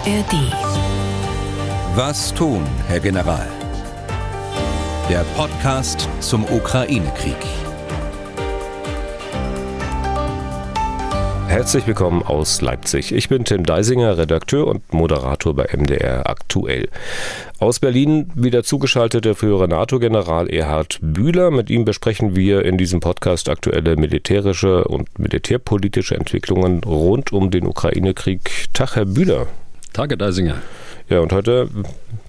ARD. Was tun, Herr General? Der Podcast zum Ukraine-Krieg. Herzlich willkommen aus Leipzig. Ich bin Tim Deisinger, Redakteur und Moderator bei MDR Aktuell. Aus Berlin wieder zugeschaltet der frühere NATO-General Erhard Bühler. Mit ihm besprechen wir in diesem Podcast aktuelle militärische und militärpolitische Entwicklungen rund um den Ukraine-Krieg. Tag, Herr Bühler. Tage Deisinger. Ja, und heute,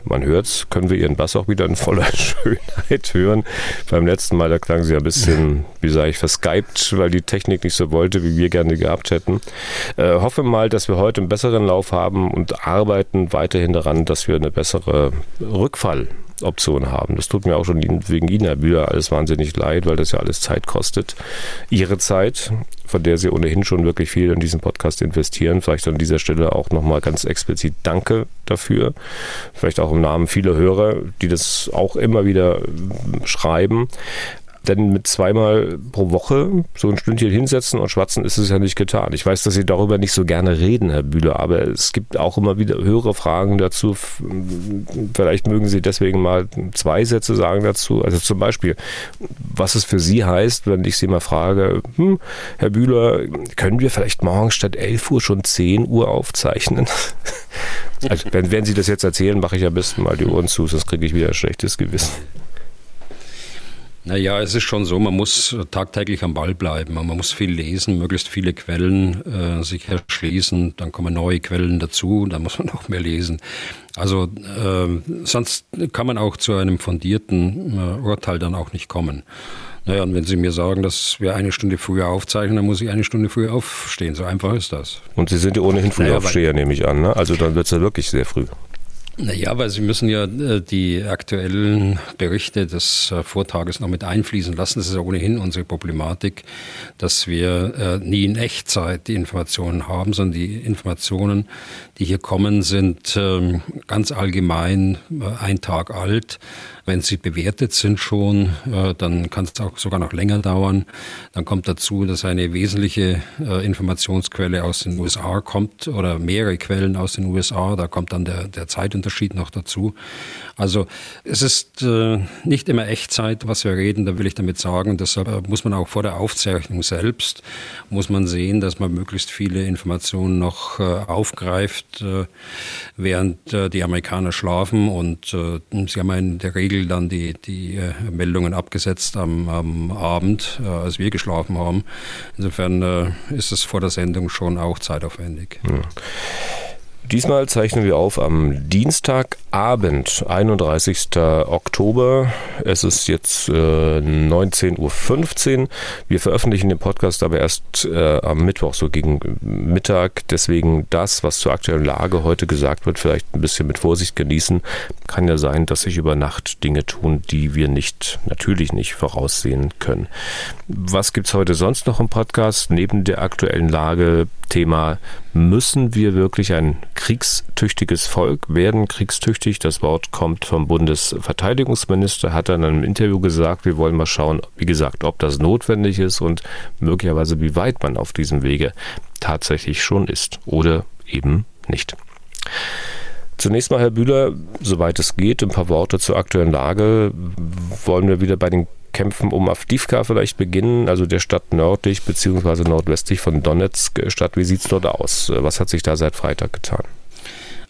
man hört's, können wir Ihren Bass auch wieder in voller Schönheit hören. Beim letzten Mal, da klang sie ein bisschen, wie sage ich, verskypt, weil die Technik nicht so wollte, wie wir gerne gehabt hätten. Äh, hoffe mal, dass wir heute einen besseren Lauf haben und arbeiten weiterhin daran, dass wir eine bessere Rückfall Option haben. Das tut mir auch schon wegen Ihnen, Herr Bühler, alles wahnsinnig leid, weil das ja alles Zeit kostet. Ihre Zeit, von der Sie ohnehin schon wirklich viel in diesen Podcast investieren. Vielleicht an dieser Stelle auch nochmal ganz explizit Danke dafür. Vielleicht auch im Namen vieler Hörer, die das auch immer wieder schreiben. Denn mit zweimal pro Woche so ein Stündchen hinsetzen und schwatzen ist es ja nicht getan. Ich weiß, dass Sie darüber nicht so gerne reden, Herr Bühler, aber es gibt auch immer wieder höhere Fragen dazu. Vielleicht mögen Sie deswegen mal zwei Sätze sagen dazu. Also zum Beispiel, was es für Sie heißt, wenn ich Sie mal frage, hm, Herr Bühler, können wir vielleicht morgen statt 11 Uhr schon 10 Uhr aufzeichnen? Also, wenn, wenn Sie das jetzt erzählen, mache ich am besten mal die Ohren zu, sonst kriege ich wieder ein schlechtes Gewissen. Naja, es ist schon so, man muss tagtäglich am Ball bleiben. Man muss viel lesen, möglichst viele Quellen äh, sich erschließen. Dann kommen neue Quellen dazu, dann muss man noch mehr lesen. Also äh, sonst kann man auch zu einem fundierten äh, Urteil dann auch nicht kommen. Naja, und wenn Sie mir sagen, dass wir eine Stunde früher aufzeichnen, dann muss ich eine Stunde früher aufstehen. So einfach ist das. Und Sie sind ja ohnehin Frühaufsteher, naja, nehme ich an. Ne? Also dann wird es ja wirklich sehr früh. Naja, weil Sie müssen ja äh, die aktuellen Berichte des äh, Vortages noch mit einfließen lassen. Das ist ja ohnehin unsere Problematik, dass wir äh, nie in Echtzeit die Informationen haben, sondern die Informationen, die hier kommen, sind ähm, ganz allgemein ein Tag alt. Wenn sie bewertet sind schon, dann kann es auch sogar noch länger dauern. Dann kommt dazu, dass eine wesentliche Informationsquelle aus den USA kommt oder mehrere Quellen aus den USA. Da kommt dann der, der Zeitunterschied noch dazu. Also es ist äh, nicht immer Echtzeit, was wir reden, da will ich damit sagen. Deshalb äh, muss man auch vor der Aufzeichnung selbst, muss man sehen, dass man möglichst viele Informationen noch äh, aufgreift, äh, während äh, die Amerikaner schlafen. Und äh, sie haben in der Regel dann die, die Meldungen abgesetzt am, am Abend, als wir geschlafen haben. Insofern ist es vor der Sendung schon auch zeitaufwendig. Ja. Diesmal zeichnen wir auf am Dienstagabend, 31. Oktober. Es ist jetzt äh, 19.15 Uhr. Wir veröffentlichen den Podcast aber erst äh, am Mittwoch, so gegen Mittag. Deswegen das, was zur aktuellen Lage heute gesagt wird, vielleicht ein bisschen mit Vorsicht genießen. Kann ja sein, dass sich über Nacht Dinge tun, die wir nicht, natürlich nicht voraussehen können. Was gibt es heute sonst noch im Podcast? Neben der aktuellen Lage Thema, müssen wir wirklich ein kriegstüchtiges Volk werden? Kriegstüchtig, das Wort kommt vom Bundesverteidigungsminister, hat dann in einem Interview gesagt, wir wollen mal schauen, wie gesagt, ob das notwendig ist und möglicherweise wie weit man auf diesem Wege tatsächlich schon ist oder eben nicht. Zunächst mal, Herr Bühler, soweit es geht, ein paar Worte zur aktuellen Lage. Wollen wir wieder bei den Kämpfen um Avdivka vielleicht beginnen, also der Stadt nördlich bzw. nordwestlich von Donetsk Stadt. Wie sieht es dort aus? Was hat sich da seit Freitag getan?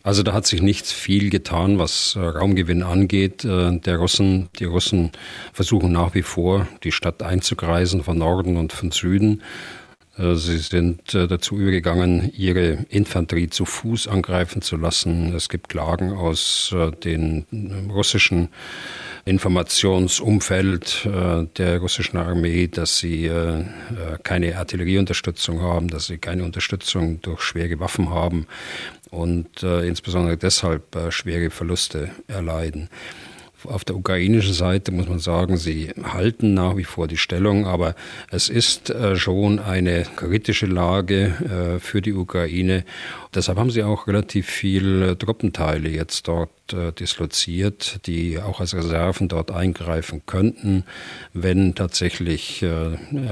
Also da hat sich nicht viel getan, was äh, Raumgewinn angeht. Äh, der Russen, die Russen versuchen nach wie vor, die Stadt einzukreisen von Norden und von Süden. Äh, sie sind dazu übergegangen, ihre Infanterie zu Fuß angreifen zu lassen. Es gibt Klagen aus den russischen Informationsumfeld äh, der russischen Armee, dass sie äh, äh, keine Artillerieunterstützung haben, dass sie keine Unterstützung durch schwere Waffen haben und insbesondere deshalb schwere Verluste erleiden. Auf der ukrainischen Seite muss man sagen, sie halten nach wie vor die Stellung, aber es ist äh, schon eine kritische Lage äh, für die Ukraine. Deshalb haben sie auch relativ viele Truppenteile jetzt dort äh, disloziert, die auch als Reserven dort eingreifen könnten, wenn tatsächlich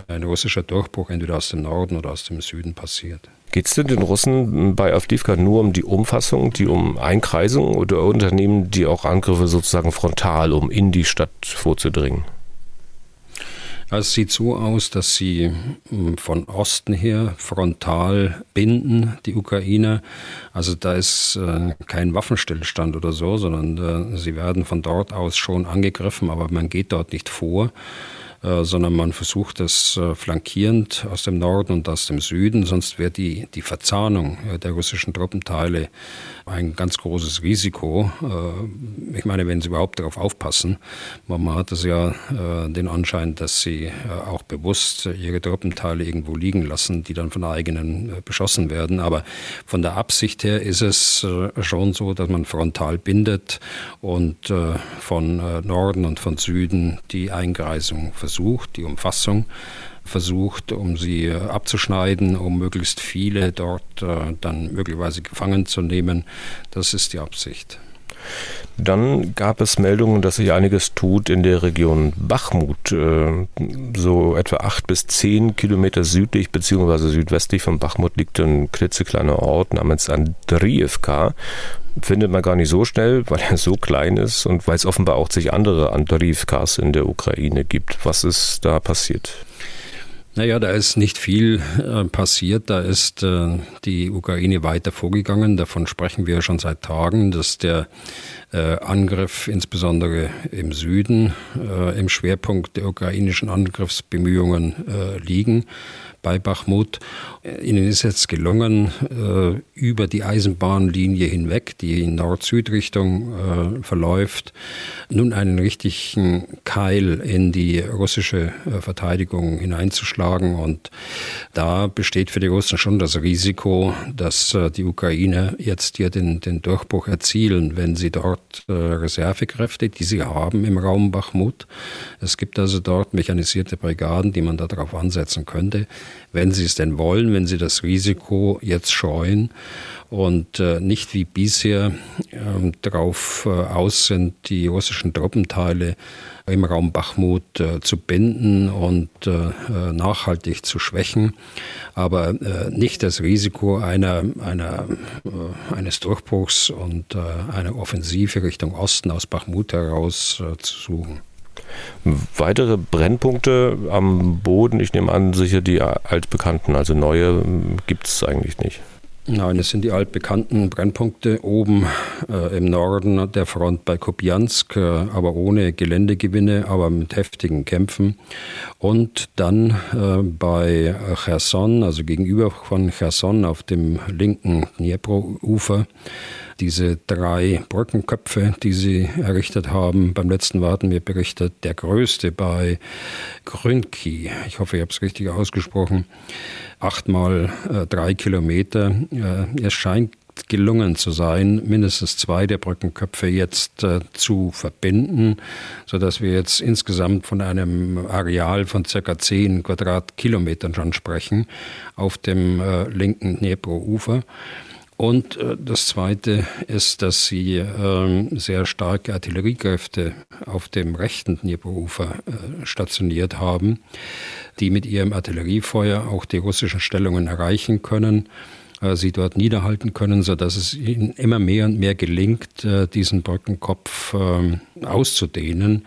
ein russischer Durchbruch entweder aus dem Norden oder aus dem Süden passiert. Geht es denn den Russen bei Avdivka nur um die Umfassung, die um Einkreisung oder unternehmen die auch Angriffe sozusagen frontal, um in die Stadt vorzudringen? Es sieht so aus, dass sie hm, von Osten her frontal binden, die Ukraine. Also da ist äh, kein Waffenstillstand oder so, sondern äh, sie werden von dort aus schon angegriffen, aber man geht dort nicht vor. Äh, sondern man versucht es äh, flankierend aus dem Norden und aus dem Süden, sonst wäre die, die Verzahnung äh, der russischen Truppenteile ein ganz großes Risiko. ich meine, wenn sie überhaupt darauf aufpassen, man hat es ja den Anschein, dass sie auch bewusst ihre Truppenteile irgendwo liegen lassen, die dann von eigenen beschossen werden. Aber von der Absicht her ist es schon so, dass man frontal bindet und von Norden und von Süden die Eingreisung versucht, die Umfassung versucht, um sie abzuschneiden, um möglichst viele dort äh, dann möglicherweise gefangen zu nehmen. Das ist die Absicht. Dann gab es Meldungen, dass sich einiges tut in der Region Bachmut, äh, so etwa acht bis zehn Kilometer südlich bzw. südwestlich von Bachmut liegt ein klitzekleiner Ort namens Andriivka. Findet man gar nicht so schnell, weil er so klein ist und weil es offenbar auch sich andere Andriivkas in der Ukraine gibt. Was ist da passiert? Naja, da ist nicht viel äh, passiert. Da ist äh, die Ukraine weiter vorgegangen. Davon sprechen wir schon seit Tagen, dass der äh, Angriff insbesondere im Süden äh, im Schwerpunkt der ukrainischen Angriffsbemühungen äh, liegen bei Bachmut. Ihnen ist jetzt gelungen, äh, über die Eisenbahnlinie hinweg, die in Nord-Süd-Richtung äh, verläuft, nun einen richtigen Keil in die russische äh, Verteidigung hineinzuschlagen. Und da besteht für die Russen schon das Risiko, dass die Ukraine jetzt hier den, den Durchbruch erzielen, wenn sie dort Reservekräfte, die sie haben im Raum Bachmut. Es gibt also dort mechanisierte Brigaden, die man darauf ansetzen könnte wenn sie es denn wollen, wenn sie das Risiko jetzt scheuen und äh, nicht wie bisher äh, darauf äh, aus sind, die russischen Truppenteile im Raum Bachmut äh, zu binden und nachhaltig zu schwächen, aber nicht das Risiko einer, einer, eines Durchbruchs und einer Offensive Richtung Osten aus Bachmut heraus zu suchen. Weitere Brennpunkte am Boden, ich nehme an, sicher die altbekannten, also neue gibt es eigentlich nicht. Nein, es sind die altbekannten Brennpunkte oben äh, im Norden der Front bei Kupiansk, äh, aber ohne Geländegewinne, aber mit heftigen Kämpfen. Und dann äh, bei Cherson, also gegenüber von Cherson auf dem linken Dnipro-Ufer, diese drei Brückenköpfe, die sie errichtet haben. Beim letzten Mal hatten wir berichtet, der größte bei Grünki. Ich hoffe, ich habe es richtig ausgesprochen. Acht mal äh, drei Kilometer. Äh, es scheint gelungen zu sein, mindestens zwei der Brückenköpfe jetzt äh, zu verbinden, sodass wir jetzt insgesamt von einem Areal von circa zehn Quadratkilometern schon sprechen auf dem äh, linken Dnepro-Ufer. Und äh, das Zweite ist, dass sie äh, sehr starke Artilleriekräfte auf dem rechten Dnieperufer äh, stationiert haben, die mit ihrem Artilleriefeuer auch die russischen Stellungen erreichen können, äh, sie dort niederhalten können, sodass es ihnen immer mehr und mehr gelingt, äh, diesen Brückenkopf ähm, auszudehnen.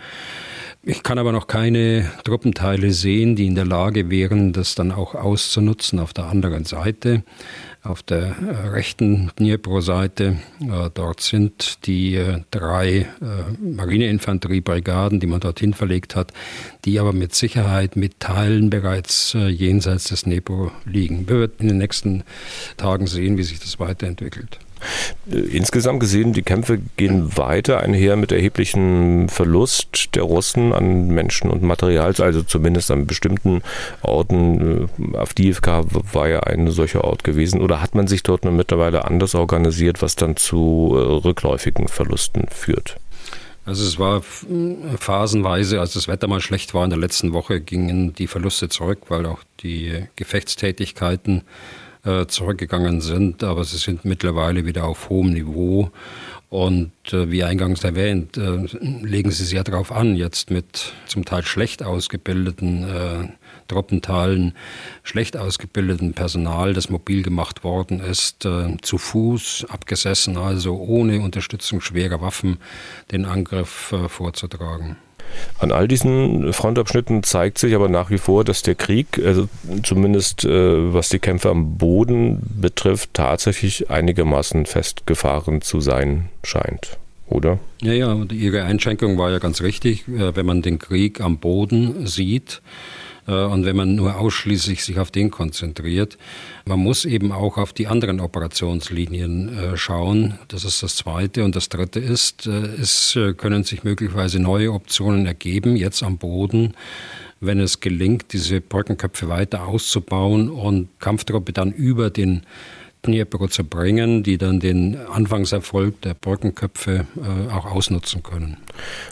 Ich kann aber noch keine Truppenteile sehen, die in der Lage wären, das dann auch auszunutzen auf der anderen Seite auf der äh, rechten Dnipro-Seite. Äh, dort sind die äh, drei Marineinfanteriebrigaden, die man dorthin verlegt hat, die aber mit Sicherheit mit Teilen bereits jenseits des Dnipro liegen. Wir werden in den nächsten Tagen sehen, wie sich das weiterentwickelt. Äh, insgesamt gesehen, die Kämpfe gehen weiter einher mit erheblichem Verlust der Russen an Menschen und Material, also zumindest an bestimmten Orten. Äh, Avdiivka war ja ein solcher Ort gewesen. Oder hat man sich dort mittlerweile anders organisiert, was dann zu äh, rückläufigen Verlusten führt? Also es war phasenweise, als das Wetter mal schlecht war in der letzten Woche, gingen die Verluste zurück, weil auch die Gefechtstätigkeiten äh, zurückgegangen sind, aber sie sind mittlerweile wieder auf hohem Niveau. Und äh, wie eingangs erwähnt, äh, legen sie sehr darauf an, jetzt mit zum Teil schlecht ausgebildeten äh, Truppenteilen, schlecht ausgebildeten Personal, das mobil gemacht worden ist, äh, zu Fuß abgesessen, also ohne Unterstützung schwerer Waffen den Angriff vorzutragen. An all diesen Frontabschnitten zeigt sich aber nach wie vor, dass der Krieg, also zumindest äh, was die Kämpfe am Boden betrifft, tatsächlich einigermaßen festgefahren zu sein scheint. Oder? Ja, ja, Ihre Einschränkung war ja ganz richtig. Äh, wenn man den Krieg am Boden sieht, äh, und wenn man nur ausschließlich sich auf den konzentriert. Man muss eben auch auf die anderen Operationslinien äh, schauen. Das ist das Zweite. Und das Dritte ist, äh, es können sich möglicherweise neue Optionen ergeben, jetzt am Boden wenn es gelingt, diese Brückenköpfe weiter auszubauen und Kampftruppe dann über den Dnipro zu bringen, die dann den Anfangserfolg der Brückenköpfe äh, auch ausnutzen können.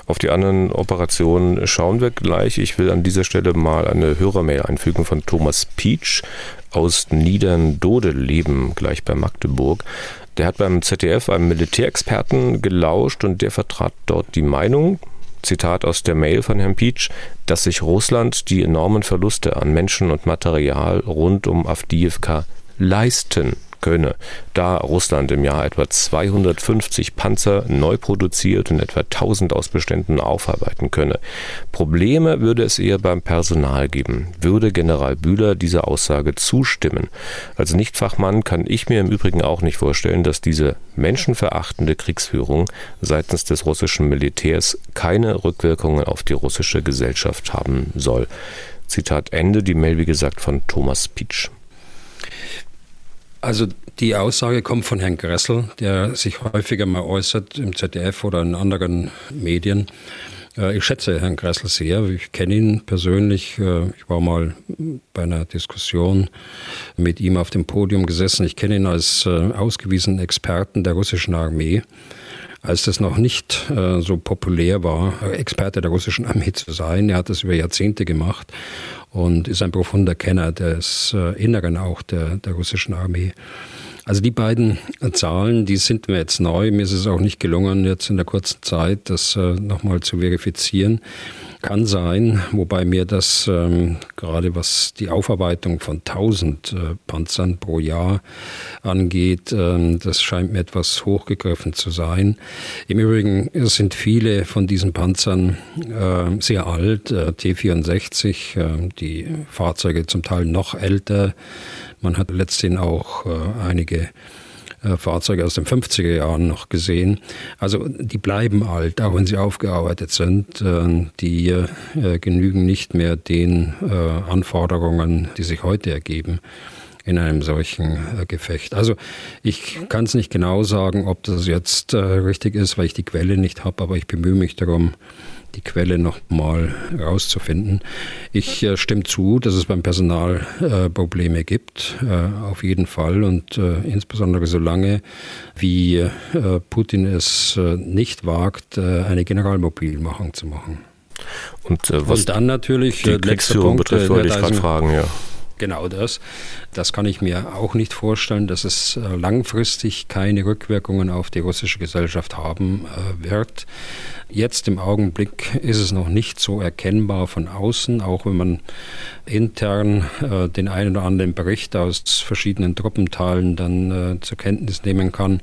Auf die anderen Operationen schauen wir gleich. Ich will an dieser Stelle mal eine Hörermail einfügen von Thomas Pietsch aus Niedern-Dodeleben, gleich bei Magdeburg. Der hat beim ZDF einem Militärexperten gelauscht und der vertrat dort die Meinung, Zitat aus der Mail von Herrn Pietsch, dass sich Russland die enormen Verluste an Menschen und Material rund um Avdiivka leisten könne, da Russland im Jahr etwa 250 Panzer neu produziert und etwa 1000 aus Beständen aufarbeiten könne. Probleme würde es eher beim Personal geben. Würde General Bühler dieser Aussage zustimmen? Als Nichtfachmann kann ich mir im Übrigen auch nicht vorstellen, dass diese menschenverachtende Kriegsführung seitens des russischen Militärs keine Rückwirkungen auf die russische Gesellschaft haben soll. Zitat Ende, die Mail wie gesagt von Thomas Pietsch. Also die Aussage kommt von Herrn Gressel, der sich häufiger mal äußert im ZDF oder in anderen Medien. Äh, ich schätze Herrn Gressel sehr. Ich kenne ihn persönlich. Äh, ich war mal bei einer Diskussion mit ihm auf dem Podium gesessen. Ich kenne ihn als äh, ausgewiesenen Experten der russischen Armee als das noch nicht äh, so populär war, Experte der russischen Armee zu sein. Er hat das über Jahrzehnte gemacht und ist ein profunder Kenner des äh, Inneren auch der, der russischen Armee. Also die beiden Zahlen, die sind mir jetzt neu. Mir ist es auch nicht gelungen, jetzt in der kurzen Zeit das äh, nochmal zu verifizieren. Kann sein, wobei mir das ähm, gerade was die Aufarbeitung von 1000 äh, Panzern pro Jahr angeht, ähm, das scheint mir etwas hochgegriffen zu sein. Im Übrigen sind viele von diesen Panzern äh, sehr alt, äh, T64, äh, die Fahrzeuge zum Teil noch älter. Man hat letztendlich auch äh, einige äh, Fahrzeuge aus den 50er Jahren noch gesehen. Also die bleiben alt, auch wenn sie aufgearbeitet sind. Äh, die äh, genügen nicht mehr den Anforderungen, die sich heute ergeben in einem solchen Gefecht. Also ich kann es nicht genau sagen, ob das jetzt richtig ist, weil ich die Quelle nicht habe, aber ich bemühe mich darum, die Quelle nochmal rauszufinden. Ich äh, stimme zu, dass es beim Personal äh, Probleme gibt, äh, auf jeden Fall und äh, insbesondere solange wie äh, Putin es äh, nicht wagt, eine Generalmobilmachung zu machen. Und, was und dann natürlich die Kriegsführung Punkt, betrifft, wollte ich gerade fragen, ja. Genau das. Das kann ich mir auch nicht vorstellen, dass es langfristig keine Rückwirkungen auf die russische Gesellschaft haben wird. Jetzt im Augenblick ist es noch nicht so erkennbar von außen, auch wenn man intern äh, den einen oder anderen Bericht aus verschiedenen Truppenteilen dann äh, zur Kenntnis nehmen kann.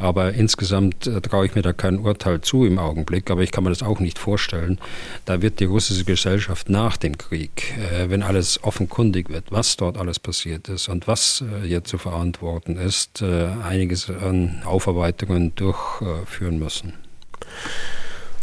Aber insgesamt äh, traue ich mir da kein Urteil zu im Augenblick, aber ich kann mir das auch nicht vorstellen. Da wird die russische Gesellschaft nach dem Krieg, äh, wenn alles offenkundig wird, was dort alles passiert ist und was äh, hier zu verantworten ist, äh, einiges an Aufarbeitungen durchführen müssen.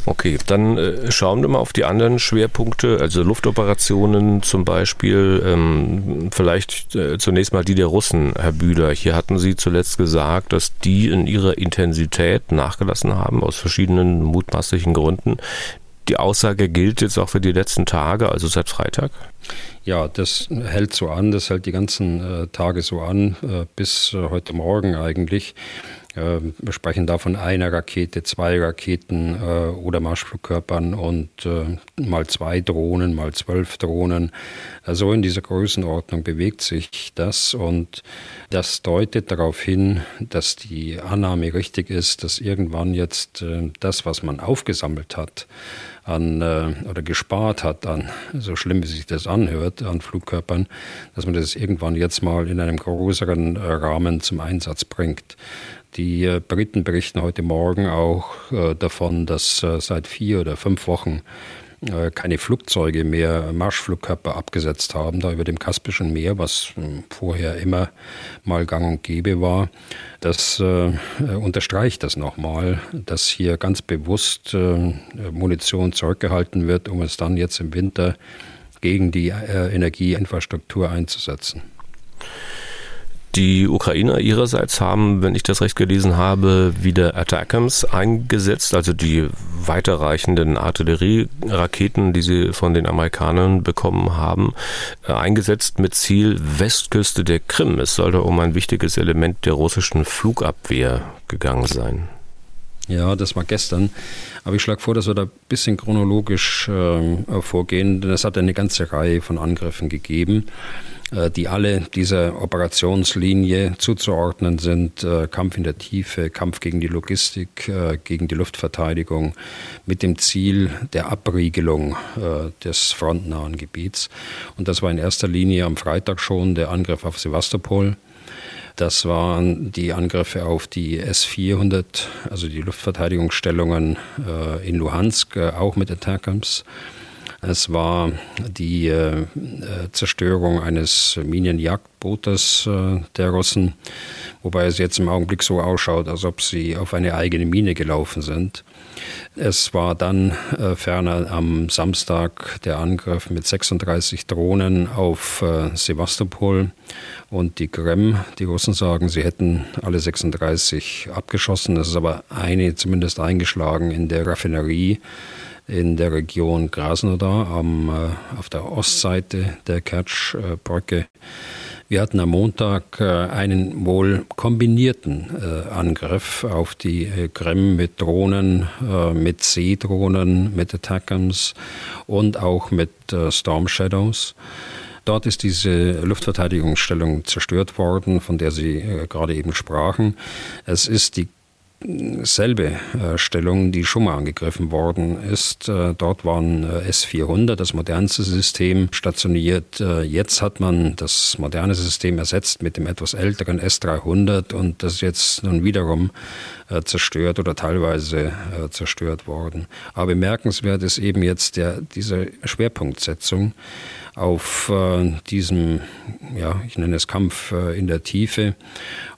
Okay, dann äh, schauen wir mal auf die anderen Schwerpunkte, also Luftoperationen zum Beispiel. Ähm, vielleicht äh, zunächst mal die der Russen, Herr Bühler. Hier hatten Sie zuletzt gesagt, dass die in ihrer Intensität nachgelassen haben, aus verschiedenen mutmaßlichen Gründen. Die Aussage gilt jetzt auch für die letzten Tage, also seit Freitag? Ja, das hält so an, das hält die ganzen äh, Tage so an, äh, bis äh, heute Morgen eigentlich. Ähm, wir sprechen da von einer Rakete, zwei Raketen äh, oder Marschflugkörpern und äh, mal zwei Drohnen, mal zwölf Drohnen. Also in dieser Größenordnung bewegt sich das und das deutet darauf hin, dass die Annahme richtig ist, dass irgendwann jetzt äh, das, was man aufgesammelt hat, an oder gespart hat an, so schlimm wie sich das anhört, an Flugkörpern, dass man das irgendwann jetzt mal in einem größeren Rahmen zum Einsatz bringt. Die äh, Briten berichten heute Morgen auch äh, davon, dass äh, seit vier oder fünf Wochen keine Flugzeuge mehr Marschflugkörper abgesetzt haben, da über dem Kaspischen Meer, was hm, vorher immer mal gang und gäbe war. Das äh, unterstreicht das nochmal, dass hier ganz bewusst äh, Munition zurückgehalten wird, um es dann jetzt im Winter gegen die äh, Energieinfrastruktur einzusetzen. Die Ukrainer ihrerseits haben, wenn ich das recht gelesen habe, wieder Attackams eingesetzt, also die weiterreichenden Artillerieraketen, die sie von den Amerikanern bekommen haben, äh, eingesetzt mit Ziel Westküste der Krim. Es soll da um ein wichtiges Element der russischen Flugabwehr gegangen sein. Ja, das war gestern. Aber ich schlage vor, dass wir da ein bisschen chronologisch äh, vorgehen, denn es hat eine ganze Reihe von Angriffen gegeben. Äh, die alle dieser Operationslinie zuzuordnen sind. Äh, Kampf in der Tiefe, Kampf gegen die Logistik, äh, gegen die Luftverteidigung mit dem Ziel der Abriegelung des frontnahen Gebiets. Und das war in erster Linie am Freitag schon der Angriff auf Sevastopol. Das waren die Angriffe auf die S-400, also die Luftverteidigungsstellungen in Luhansk, auch mit Attackams. Es war die äh, äh, Zerstörung eines Minenjagdbootes äh, der Russen, wobei es jetzt im Augenblick so ausschaut, als ob sie auf eine eigene Mine gelaufen sind. Es war dann äh, ferner am Samstag der Angriff mit 36 Drohnen auf äh, Sevastopol und die Krem. Die Russen sagen, sie hätten alle 36 abgeschossen. Es ist aber eine zumindest eingeschlagen in der Raffinerie in der Region Krasnodar am, äh, auf der Ostseite der Kertschbrücke. Wir hatten am Montag äh, einen wohl kombinierten äh, Angriff auf die Krim mit Drohnen, mit Seedrohnen, mit Attackams und auch mit Storm Shadows. Dort ist diese Luftverteidigungsstellung zerstört worden, von der Sie gerade eben sprachen. Es ist die selbe äh, Stellung, die schon mal angegriffen worden ist. Äh, dort waren äh, S400, das modernste System, stationiert. Jetzt hat man das moderne System ersetzt mit dem etwas älteren S300 und das ist jetzt nun wiederum zerstört oder teilweise zerstört worden. Aber bemerkenswert ist eben jetzt der, diese Schwerpunktsetzung auf äh, diesem, ja, ich nenne es Kampf äh, in der Tiefe.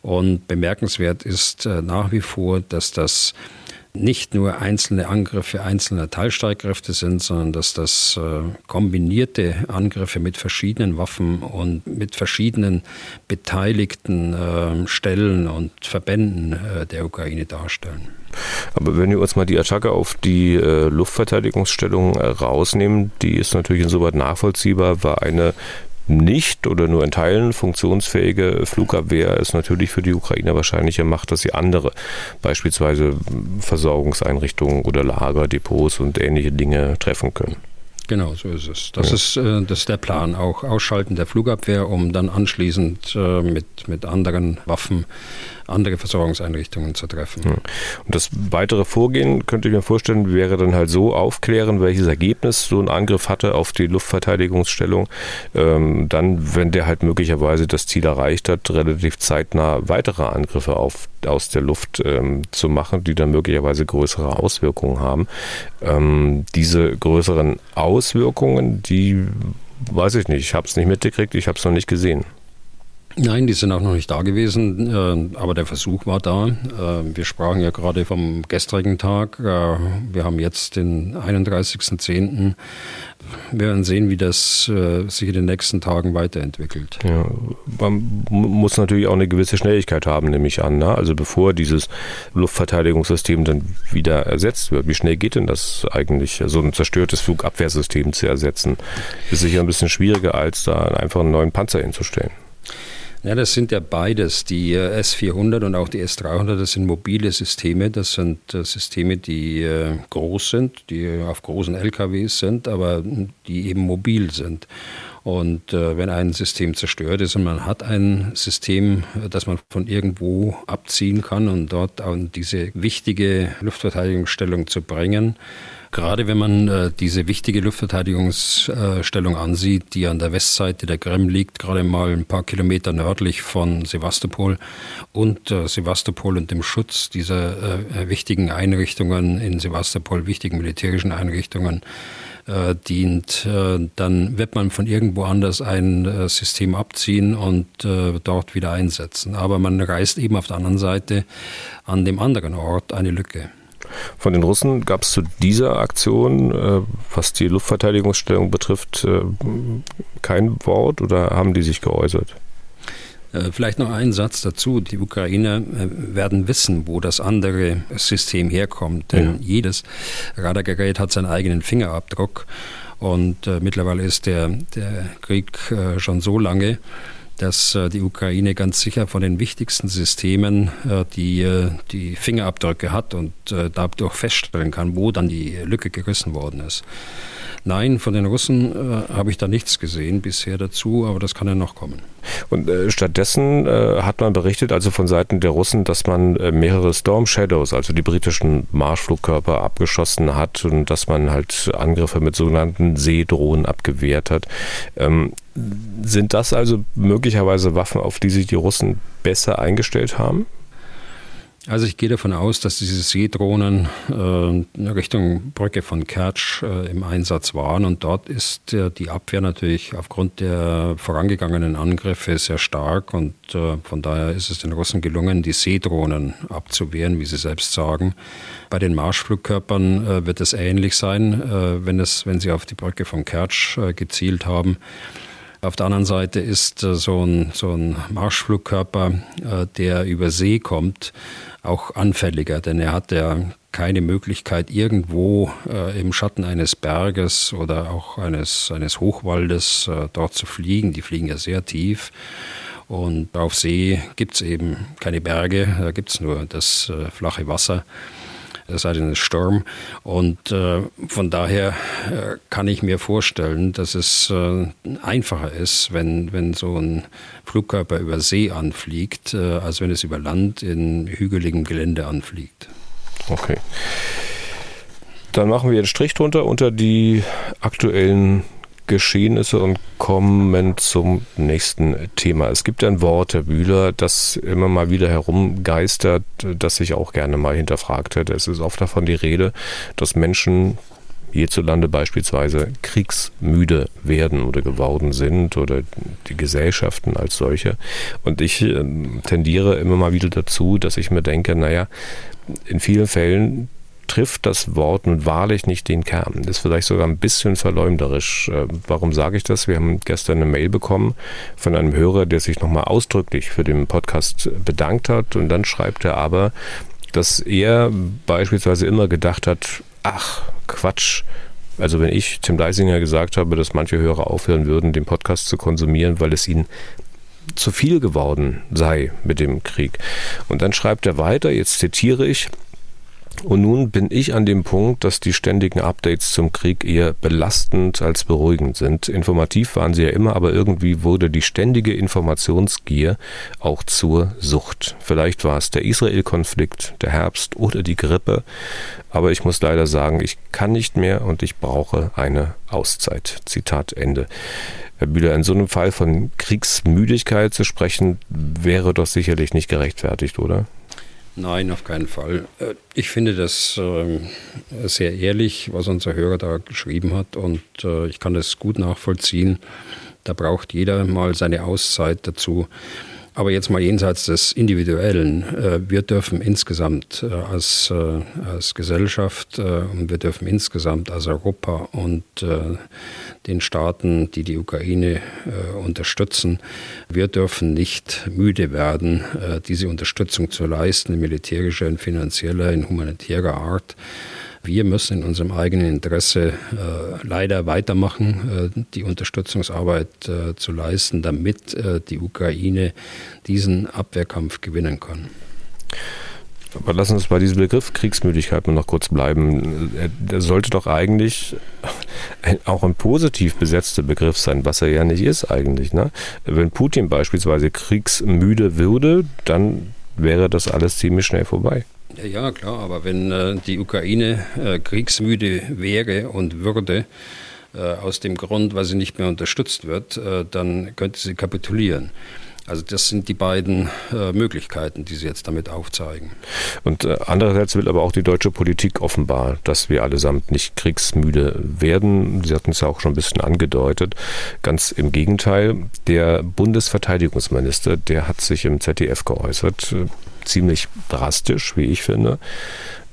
Und bemerkenswert ist äh, nach wie vor, dass das nicht nur einzelne Angriffe einzelner Teilstreitkräfte sind, sondern dass das äh, kombinierte Angriffe mit verschiedenen Waffen und mit verschiedenen beteiligten äh, Stellen und Verbänden äh, der Ukraine darstellen. Aber wenn wir uns mal die Attacke auf die äh, Luftverteidigungsstellung äh, rausnehmen, die ist natürlich insoweit nachvollziehbar, weil eine nicht oder nur in Teilen funktionsfähige Flugabwehr ist natürlich für die Ukrainer wahrscheinlicher macht, dass sie andere, beispielsweise Versorgungseinrichtungen oder Lager, Depots und ähnliche Dinge treffen können. Genau, so ist es. Das, ja. ist, äh, das ist der Plan, auch Ausschalten der Flugabwehr, um dann anschließend äh, mit, mit anderen Waffen andere Versorgungseinrichtungen zu treffen. Und das weitere Vorgehen, könnte ich mir vorstellen, wäre dann halt so aufklären, welches Ergebnis so ein Angriff hatte auf die Luftverteidigungsstellung. Ähm, dann, wenn der halt möglicherweise das Ziel erreicht hat, relativ zeitnah weitere Angriffe auf, aus der Luft ähm, zu machen, die dann möglicherweise größere Auswirkungen haben. Ähm, diese größeren Auswirkungen, die weiß ich nicht. Ich habe es nicht mitgekriegt, ich habe es noch nicht gesehen. Nein, die sind auch noch nicht da gewesen, äh, aber der Versuch war da. Äh, wir sprachen ja gerade vom gestrigen Tag. Äh, wir haben jetzt den 31.10. Wir werden sehen, wie das sich in den nächsten Tagen weiterentwickelt. Ja, man muss natürlich auch eine gewisse Schnelligkeit haben, nehme ich an. Ne? Also bevor dieses Luftverteidigungssystem dann wieder ersetzt wird, wie schnell geht denn das eigentlich, so ein zerstörtes Flugabwehrsystem zu ersetzen? Ist sicher ein bisschen schwieriger, als da einfach einen neuen Panzer hinzustellen. Ja, das sind ja beides. Die äh, S400 und auch die S300, das sind mobile Systeme. Das sind äh, Systeme, die äh, groß sind, die auf großen LKWs sind, aber die eben mobil sind. Und äh, wenn ein System zerstört ist und man hat ein System, das man von irgendwo abziehen kann und dort auch diese wichtige Luftverteidigungsstellung zu bringen, Gerade wenn man äh, diese wichtige Luftverteidigungsstellung ansieht, die an der Westseite der Krim liegt, gerade mal ein paar Kilometer nördlich von Sevastopol und äh, Sevastopol und dem Schutz dieser äh, wichtigen Einrichtungen in Sevastopol, wichtigen militärischen Einrichtungen, äh, dient, äh, dann wird man von irgendwo anders ein äh, System abziehen und dort wieder einsetzen. Aber man reißt eben auf der anderen Seite an dem anderen Ort eine Lücke. Von den Russen gab es zu dieser Aktion, äh, was die Luftverteidigungsstellung betrifft, äh, kein Wort oder haben die sich geäußert? Äh, vielleicht noch ein Satz dazu. Die Ukrainer äh, werden wissen, wo das andere System herkommt. Denn ja. jedes Radargerät hat seinen eigenen Fingerabdruck. Und äh, mittlerweile ist der, der Krieg schon so lange, dass äh, die Ukraine ganz sicher von den wichtigsten Systemen äh, die, äh, die Fingerabdrücke hat und dadurch feststellen kann, wo dann die Lücke gerissen worden ist. Nein, von den Russen äh, habe ich da nichts gesehen bisher dazu, aber das kann ja noch kommen. Und äh, stattdessen äh, hat man berichtet, also von Seiten der Russen, dass man äh, mehrere Storm Shadows, also die britischen Marschflugkörper, abgeschossen hat und dass man halt Angriffe mit sogenannten Seedrohnen abgewehrt hat. Ähm, sind das also möglicherweise Waffen, auf die sich die Russen besser eingestellt haben? Also ich gehe davon aus, dass diese Seedrohnen äh, Richtung Brücke von Kertsch äh, im Einsatz waren und dort ist äh, die Abwehr natürlich aufgrund der vorangegangenen Angriffe sehr stark und äh, von daher ist es den Russen gelungen, die Seedrohnen abzuwehren, wie sie selbst sagen. Bei den Marschflugkörpern äh, wird es ähnlich sein, äh, wenn, es, wenn sie auf die Brücke von Kertsch gezielt haben. Auf der anderen Seite ist so ein, so ein Marschflugkörper, der über See kommt, auch anfälliger, denn er hat ja keine Möglichkeit, irgendwo äh, im Schatten eines Berges oder auch eines, eines Hochwaldes äh, dort zu fliegen. Die fliegen ja sehr tief. Und auf See gibt es eben keine Berge, da gibt es nur das äh, flache Wasser es sei denn, es Sturm. Und äh, von daher äh, kann ich mir vorstellen, dass es äh, einfacher ist, wenn, wenn so ein Flugkörper über See anfliegt, äh, als wenn es über Land in hügeligem Gelände anfliegt. Okay. Dann machen wir einen Strich drunter unter die aktuellen Geschehnisse und kommen zum nächsten Thema. Es gibt ein Wort, Herr Bühler, das immer mal wieder herumgeistert, das ich auch gerne mal hinterfragt hätte. Es ist oft davon die Rede, dass Menschen hierzulande beispielsweise kriegsmüde werden oder geworden sind oder die Gesellschaften als solche. Und ich äh, tendiere immer mal wieder dazu, dass ich mir denke, naja, in vielen Fällen trifft das Wort nun wahrlich nicht den Kern. Das ist vielleicht sogar ein bisschen verleumderisch. Äh, warum sage ich das? Wir haben gestern eine Mail bekommen von einem Hörer, der sich nochmal ausdrücklich für den Podcast bedankt hat. Und dann schreibt er aber, dass er beispielsweise immer gedacht hat, ach, Quatsch, also wenn ich Tim Deisinger gesagt habe, dass manche Hörer aufhören würden, den Podcast zu konsumieren, weil es ihnen zu viel geworden sei mit dem Krieg. Und dann schreibt er weiter, jetzt zitiere ich, und nun bin ich an dem Punkt, dass die ständigen Updates zum Krieg eher belastend als beruhigend sind. Informativ waren sie ja immer, aber irgendwie wurde die ständige Informationsgier auch zur Sucht. Vielleicht war es der Israel-Konflikt, der Herbst oder die Grippe, aber ich muss leider sagen, ich kann nicht mehr und ich brauche eine Auszeit. Zitat Ende. Herr Bühler, in so einem Fall von Kriegsmüdigkeit zu sprechen, wäre doch sicherlich nicht gerechtfertigt, oder? Nein, auf keinen Fall. Äh, ich finde das ähm, sehr ehrlich, was unser Hörer da geschrieben hat und äh, ich kann das gut nachvollziehen. Da braucht jeder mal seine Auszeit dazu. Aber jetzt mal jenseits des Individuellen. Äh, wir dürfen insgesamt als, als Gesellschaft und wir dürfen insgesamt als Europa und den Staaten, die die Ukraine äh, unterstützen. Wir dürfen nicht müde werden, äh, diese Unterstützung zu leisten, in militärischer, in finanzieller, in humanitärer Art. Wir müssen in unserem eigenen Interesse äh, leider weitermachen, äh, die Unterstützungsarbeit äh, zu leisten, damit äh, die Ukraine diesen Abwehrkampf gewinnen kann. Aber lassen uns bei diesem Begriff Kriegsmüdigkeit mal noch kurz bleiben. Der sollte doch eigentlich auch ein positiv besetzter Begriff sein, was er ja nicht ist eigentlich. Ne? Wenn Putin beispielsweise kriegsmüde würde, dann wäre das alles ziemlich schnell vorbei. Ja, ja klar, aber wenn äh, die Ukraine äh, kriegsmüde wäre und würde, äh, aus dem Grund, weil sie nicht mehr unterstützt wird, äh, dann könnte sie kapitulieren. Also das sind die beiden äh, Möglichkeiten, die Sie jetzt damit aufzeigen. Und äh, andererseits will aber auch die deutsche Politik offenbar, dass wir allesamt nicht kriegsmüde werden. Sie hatten es ja auch schon ein bisschen angedeutet. Ganz im Gegenteil, der Bundesverteidigungsminister, der hat sich im ZDF geäußert, äh, ziemlich drastisch, wie ich finde.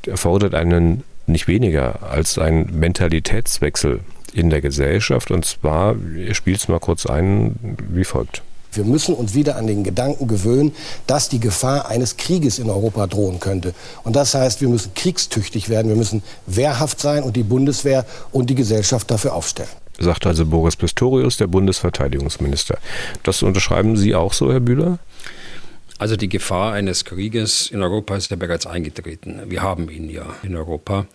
Er fordert einen nicht weniger als einen Mentalitätswechsel in der Gesellschaft. Und zwar, ich spiele es mal kurz ein, wie folgt. Wir müssen uns wieder an den Gedanken gewöhnen, dass die Gefahr eines Krieges in Europa drohen könnte. Und das heißt, wir müssen kriegstüchtig werden, wir müssen wehrhaft sein und die Bundeswehr und die Gesellschaft dafür aufstellen. Sagt also Boris Pistorius, der Bundesverteidigungsminister. Das unterschreiben Sie auch so, Herr Bühler? Also die Gefahr eines Krieges in Europa ist ja bereits eingetreten. Wir haben ihn ja in Europa.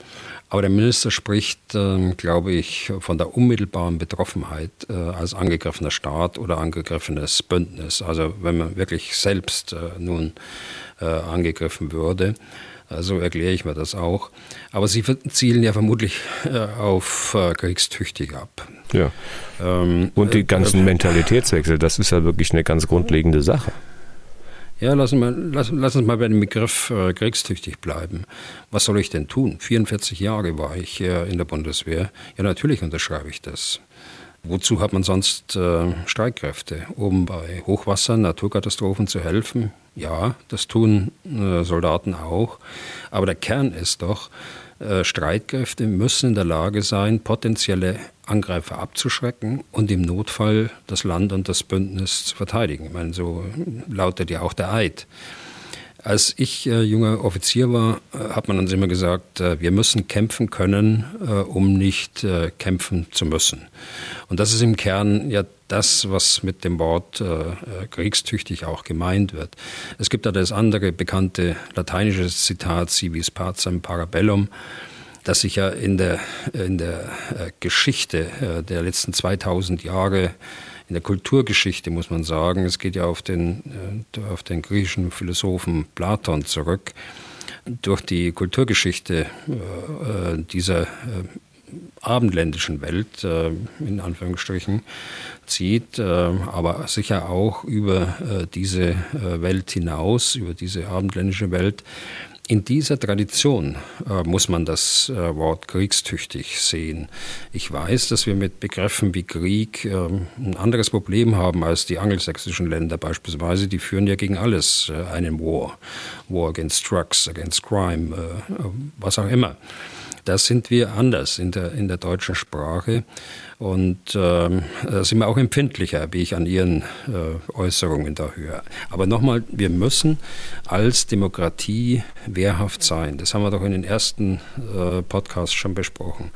Aber der Minister spricht, äh, glaube ich, von der unmittelbaren Betroffenheit äh, als angegriffener Staat oder angegriffenes Bündnis. Also wenn man wirklich selbst äh, nun äh, angegriffen würde. So erkläre ich mir das auch. Aber Sie zielen ja vermutlich äh, auf äh, kriegstüchtig ab. Ja. Ähm, Und die ganzen Mentalitätswechsel, das ist ja wirklich eine ganz grundlegende Sache. Ja, lassen wir lass, lass uns mal bei dem Begriff äh, kriegstüchtig bleiben. Was soll ich denn tun? 44 Jahre war ich äh, in der Bundeswehr. Ja, natürlich unterschreibe ich das. Wozu hat man sonst äh, Streitkräfte? Um bei Hochwasser, Naturkatastrophen zu helfen? Ja, das tun äh, Soldaten auch. Aber der Kern ist doch, äh, Streitkräfte müssen in der Lage sein, potenzielle Angreifer abzuschrecken und im Notfall das Land und das Bündnis zu verteidigen. Ich meine, so lautet ja auch der Eid. Als ich äh, junger Offizier war, äh, hat man uns immer gesagt, äh, wir müssen kämpfen können, äh, um nicht äh, kämpfen zu müssen. Und das ist im Kern ja das, was mit dem Wort äh, kriegstüchtig auch gemeint wird. Es gibt da das andere bekannte lateinische Zitat, civis pacem parabellum, das sich ja in der, in der Geschichte der letzten 2000 Jahre in der Kulturgeschichte muss man sagen, es geht ja auf den, äh, auf den griechischen Philosophen Platon zurück, durch die Kulturgeschichte äh, äh, dieser abendländischen Welt, in Anführungsstrichen, zieht, aber sicher auch über diese Welt hinaus, über diese abendländische Welt, in dieser Tradition äh, muss man das äh, Wort kriegstüchtig sehen. Ich weiß, dass wir mit Begriffen wie Krieg äh, ein anderes Problem haben als die angelsächsischen Länder beispielsweise. Die führen ja gegen alles äh, einen War. War against drugs, against crime, äh, was auch immer. Da sind wir anders in der, in der deutschen Sprache. Und ähm, sind wir auch empfindlicher, wie ich an Ihren äh, Äußerungen da höre. Aber nochmal, wir müssen als Demokratie wehrhaft sein. Das haben wir doch in den ersten äh, Podcasts schon besprochen.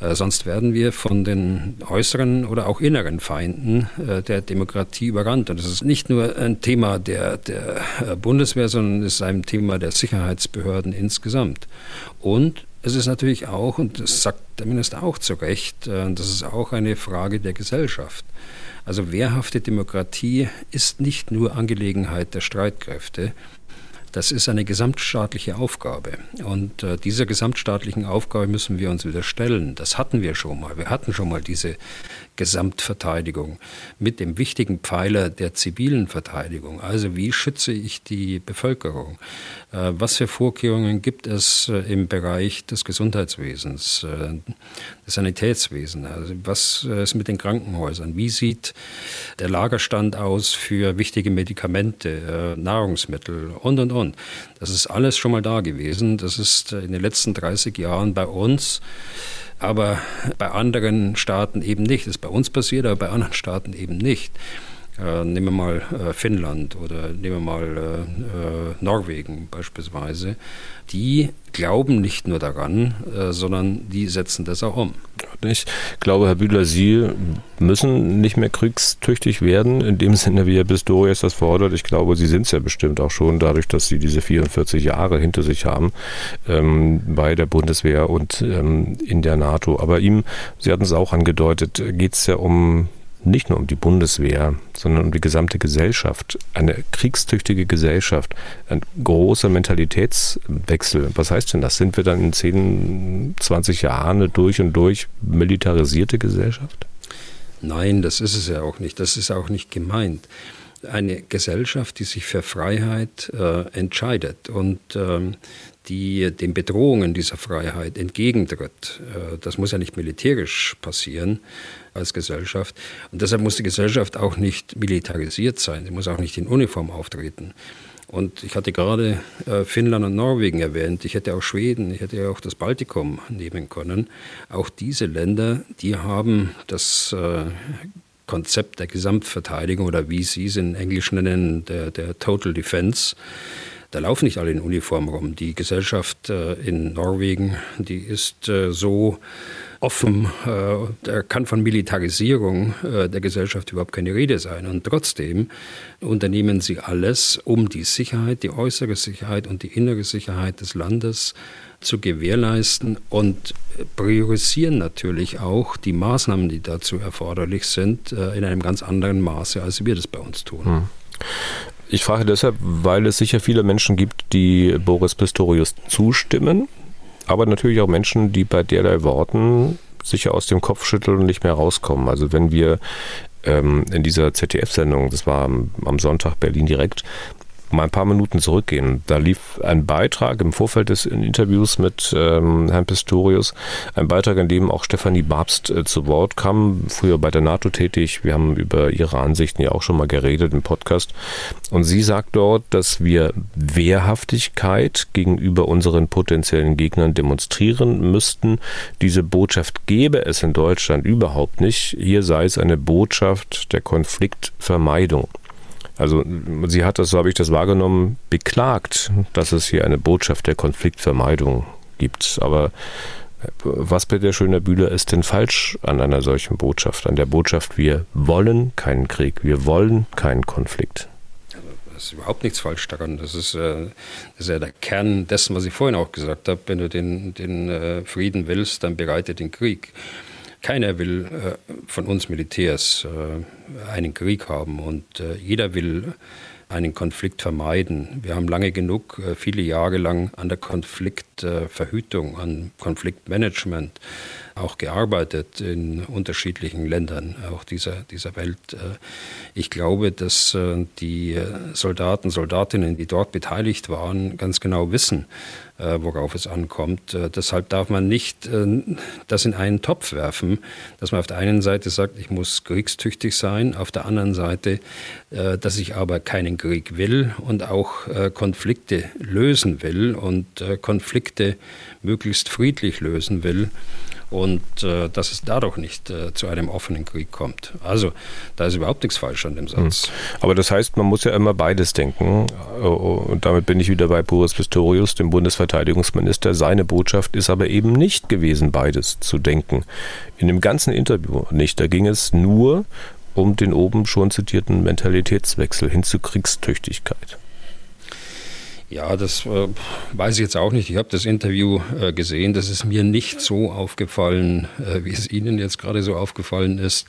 Äh, sonst werden wir von den äußeren oder auch inneren Feinden äh, der Demokratie überrannt. Und das ist nicht nur ein Thema der, der äh, Bundeswehr, sondern es ist ein Thema der Sicherheitsbehörden insgesamt. Und es ist natürlich auch, und das sagt der Minister auch zu Recht, äh, das ist auch eine Frage der Gesellschaft. Also wehrhafte Demokratie ist nicht nur Angelegenheit der Streitkräfte, das ist eine gesamtstaatliche Aufgabe. Und äh, dieser gesamtstaatlichen Aufgabe müssen wir uns wieder stellen. Das hatten wir schon mal. Wir hatten schon mal diese Gesamtverteidigung mit dem wichtigen Pfeiler der zivilen Verteidigung. Also wie schütze ich die Bevölkerung? Äh, was für Vorkehrungen gibt es äh, im Bereich des Gesundheitswesens, äh, des Sanitätswesens? Also was ist mit den Krankenhäusern? Wie sieht der Lagerstand aus für wichtige Medikamente, Nahrungsmittel und, und, und? Das ist alles schon mal da gewesen. Das ist in den letzten 30 Jahren bei uns aber bei anderen Staaten eben nicht. Das ist bei uns passiert, aber bei anderen Staaten eben nicht. Äh, nehmen wir mal äh, Finnland oder nehmen wir mal äh, äh Norwegen beispielsweise. Die glauben nicht nur daran, äh, sondern die setzen das auch um. Ich glaube, Herr Bühler, Sie müssen nicht mehr kriegstüchtig werden, in dem Sinne, wie Herr Pistorius das fordert. Ich glaube, Sie sind es ja bestimmt auch schon, dadurch, dass Sie diese 44 Jahre hinter sich haben ähm, bei der Bundeswehr und ähm, in der NATO. Aber ihm, Sie hatten es auch angedeutet, geht es ja um nicht nur um die Bundeswehr, sondern um die gesamte Gesellschaft. Eine kriegstüchtige Gesellschaft, ein großer Mentalitätswechsel. Was heißt denn das? Sind wir dann in 10, 20 Jahren eine durch und durch militarisierte Gesellschaft? Nein, das ist es ja auch nicht. Das ist auch nicht gemeint. Eine Gesellschaft, die sich für Freiheit äh, entscheidet und ähm, die den Bedrohungen dieser Freiheit entgegentritt. Äh, das muss ja nicht militärisch passieren, als Gesellschaft. Und deshalb muss die Gesellschaft auch nicht militarisiert sein. Sie muss auch nicht in Uniform auftreten. Und ich hatte gerade äh, Finnland und Norwegen erwähnt. Ich hätte auch Schweden, ich hätte auch das Baltikum nehmen können. Auch diese Länder, die haben das äh, Konzept der Gesamtverteidigung oder wie Sie es in Englisch nennen, der, der Total Defense. Da laufen nicht alle in Uniform rum. Die Gesellschaft äh, in Norwegen, die ist äh, so offen. Äh, da kann von Militarisierung der Gesellschaft überhaupt keine Rede sein. Und trotzdem unternehmen sie alles, um die Sicherheit, die äußere Sicherheit und die innere Sicherheit des Landes zu gewährleisten und priorisieren natürlich auch die Maßnahmen, die dazu erforderlich sind, in einem ganz anderen Maße, als wir das bei uns tun. Hm. Ich frage deshalb, weil es sicher viele Menschen gibt, die Boris Pistorius zustimmen aber natürlich auch Menschen, die bei derlei Worten sicher aus dem Kopf schütteln und nicht mehr rauskommen. Also wenn wir ähm, in dieser ZDF-Sendung, das war am, am Sonntag Berlin direkt, mal ein paar Minuten zurückgehen. Da lief ein Beitrag im Vorfeld des Interviews mit ähm, Herrn Pistorius, ein Beitrag, in dem auch Stefanie Babst äh, zu Wort kam, früher bei der NATO tätig. Wir haben über ihre Ansichten ja auch schon mal geredet im Podcast. Und sie sagt dort, dass wir Wehrhaftigkeit gegenüber unseren potenziellen Gegnern demonstrieren müssten. Diese Botschaft gäbe es in Deutschland überhaupt nicht. Hier sei es eine Botschaft der Konfliktvermeidung. Also sie hat das, so habe ich das wahrgenommen, beklagt, dass es hier eine Botschaft der Konfliktvermeidung gibt. Aber äh, was bei der schöner Bühler ist denn falsch an einer solchen Botschaft? An der Botschaft, wir wollen keinen Krieg, wir wollen keinen Konflikt. Es ist überhaupt nichts falsch daran. Das ist, äh, das ist ja der Kern dessen, was ich vorhin auch gesagt habe. Wenn du den, den äh, Frieden willst, dann bereite den Krieg. Keiner will äh, von uns Militärs äh, einen Krieg haben und äh, jeder will einen Konflikt vermeiden. Wir haben lange genug, äh, viele Jahre lang an der Konfliktverhütung, an Konfliktmanagement auch gearbeitet in unterschiedlichen Ländern auch dieser, dieser Welt. Äh, ich glaube, dass äh, die Soldaten, Soldatinnen, die dort beteiligt waren, ganz genau wissen, äh, worauf es ankommt. Äh, deshalb darf man nicht äh, das in einen Topf werfen, dass man auf der einen Seite sagt, ich muss kriegstüchtig sein, auf der anderen Seite, dass ich aber keinen Krieg will und auch Konflikte lösen will und Konflikte möglichst friedlich lösen will und äh, dass es dadurch nicht äh, zu einem offenen Krieg kommt. Also da ist überhaupt nichts falsch an dem Satz. Hm. Aber das heißt, man muss ja immer beides denken. Und damit bin ich wieder bei Boris Pistorius, dem Bundesverteidigungsminister. Seine Botschaft ist aber eben nicht gewesen, beides zu denken. In dem ganzen Interview nicht. Da ging es nur um den oben schon zitierten Mentalitätswechsel hin zu Kriegstüchtigkeit. Ja, das äh, weiß ich jetzt auch nicht. Ich habe das Interview äh, gesehen. Das ist mir nicht so aufgefallen, äh, wie es Ihnen jetzt gerade so aufgefallen ist.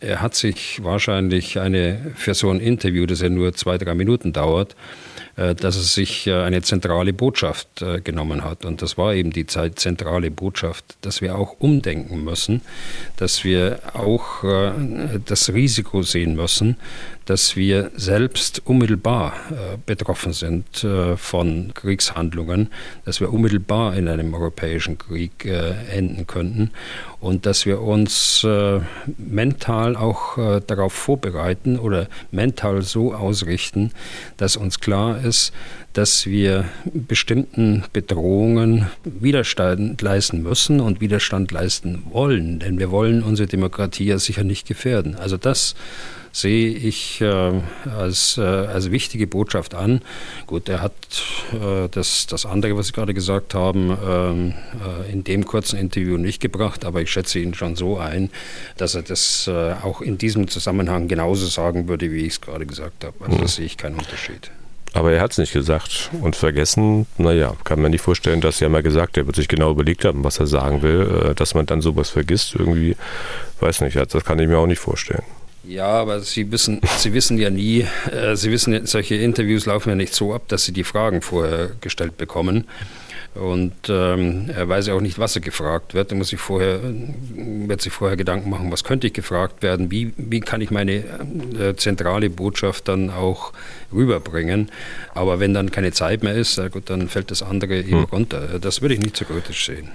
Er hat sich wahrscheinlich eine für so ein Interview, das ja nur zwei, drei Minuten dauert, äh, dass er sich äh, eine zentrale Botschaft äh, genommen hat. Und das war eben die zentrale Botschaft, dass wir auch umdenken müssen, dass wir auch das Risiko sehen müssen, dass wir selbst unmittelbar betroffen sind von Kriegshandlungen, dass wir unmittelbar in einem europäischen Krieg enden könnten und dass wir uns mental auch darauf vorbereiten oder mental so ausrichten, dass uns klar ist, ist, dass wir bestimmten Bedrohungen Widerstand leisten müssen und Widerstand leisten wollen. Denn wir wollen unsere Demokratie ja sicher nicht gefährden. Also das sehe ich äh, als, äh, als wichtige Botschaft an. Gut, er hat äh, das, das andere, was Sie gerade gesagt haben, ähm, äh, in dem kurzen Interview nicht gebracht, aber ich schätze ihn schon so ein, dass er das äh, auch in diesem Zusammenhang genauso sagen würde, wie ich es gerade gesagt habe. Also mhm. da sehe ich keinen Unterschied. Aber er hat es nicht gesagt und vergessen. Naja, kann man nicht vorstellen, dass er mal gesagt, er wird sich genau überlegt haben, was er sagen will, äh, dass man dann sowas vergisst. Irgendwie, weiß nicht, das kann ich mir auch nicht vorstellen. Ja, aber Sie wissen, Sie wissen ja nie, äh, Sie wissen, solche Interviews laufen ja nicht so ab, dass Sie die Fragen vorher gestellt bekommen. Und ähm, er weiß ja auch nicht, was er gefragt wird. Er muss sich vorher, wird sich vorher Gedanken machen, was könnte ich gefragt werden, wie, wie kann ich meine äh, zentrale Botschaft dann auch rüberbringen. Aber wenn dann keine Zeit mehr ist, gut, dann fällt das andere eben hm. runter. Das würde ich nicht so kritisch sehen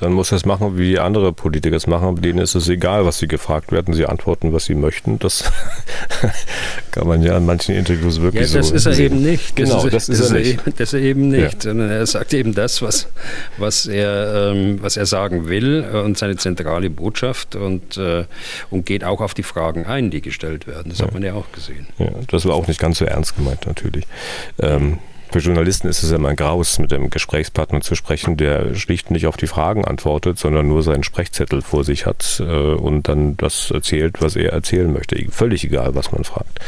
dann muss er es machen, wie andere Politiker es machen. Denen ist es egal, was sie gefragt werden. Sie antworten, was sie möchten. Das kann man ja in manchen Interviews wirklich ja, das so ist er eben nicht. Genau, das, das ist, das er nicht. Eben, das ist er eben nicht. Ja. Er sagt eben das, was, was, er, ähm, was er sagen will und seine zentrale Botschaft und, äh, und geht auch auf die Fragen ein, die gestellt werden. Das ja. hat man ja auch gesehen. Ja, das war auch nicht ganz so ernst gemeint, natürlich. Ähm, für Journalisten ist es immer ein Graus, mit dem Gesprächspartner zu sprechen, der schlicht nicht auf die Fragen antwortet, sondern nur seinen Sprechzettel vor sich hat äh, und dann das erzählt, was er erzählen möchte. Völlig egal, was man fragt.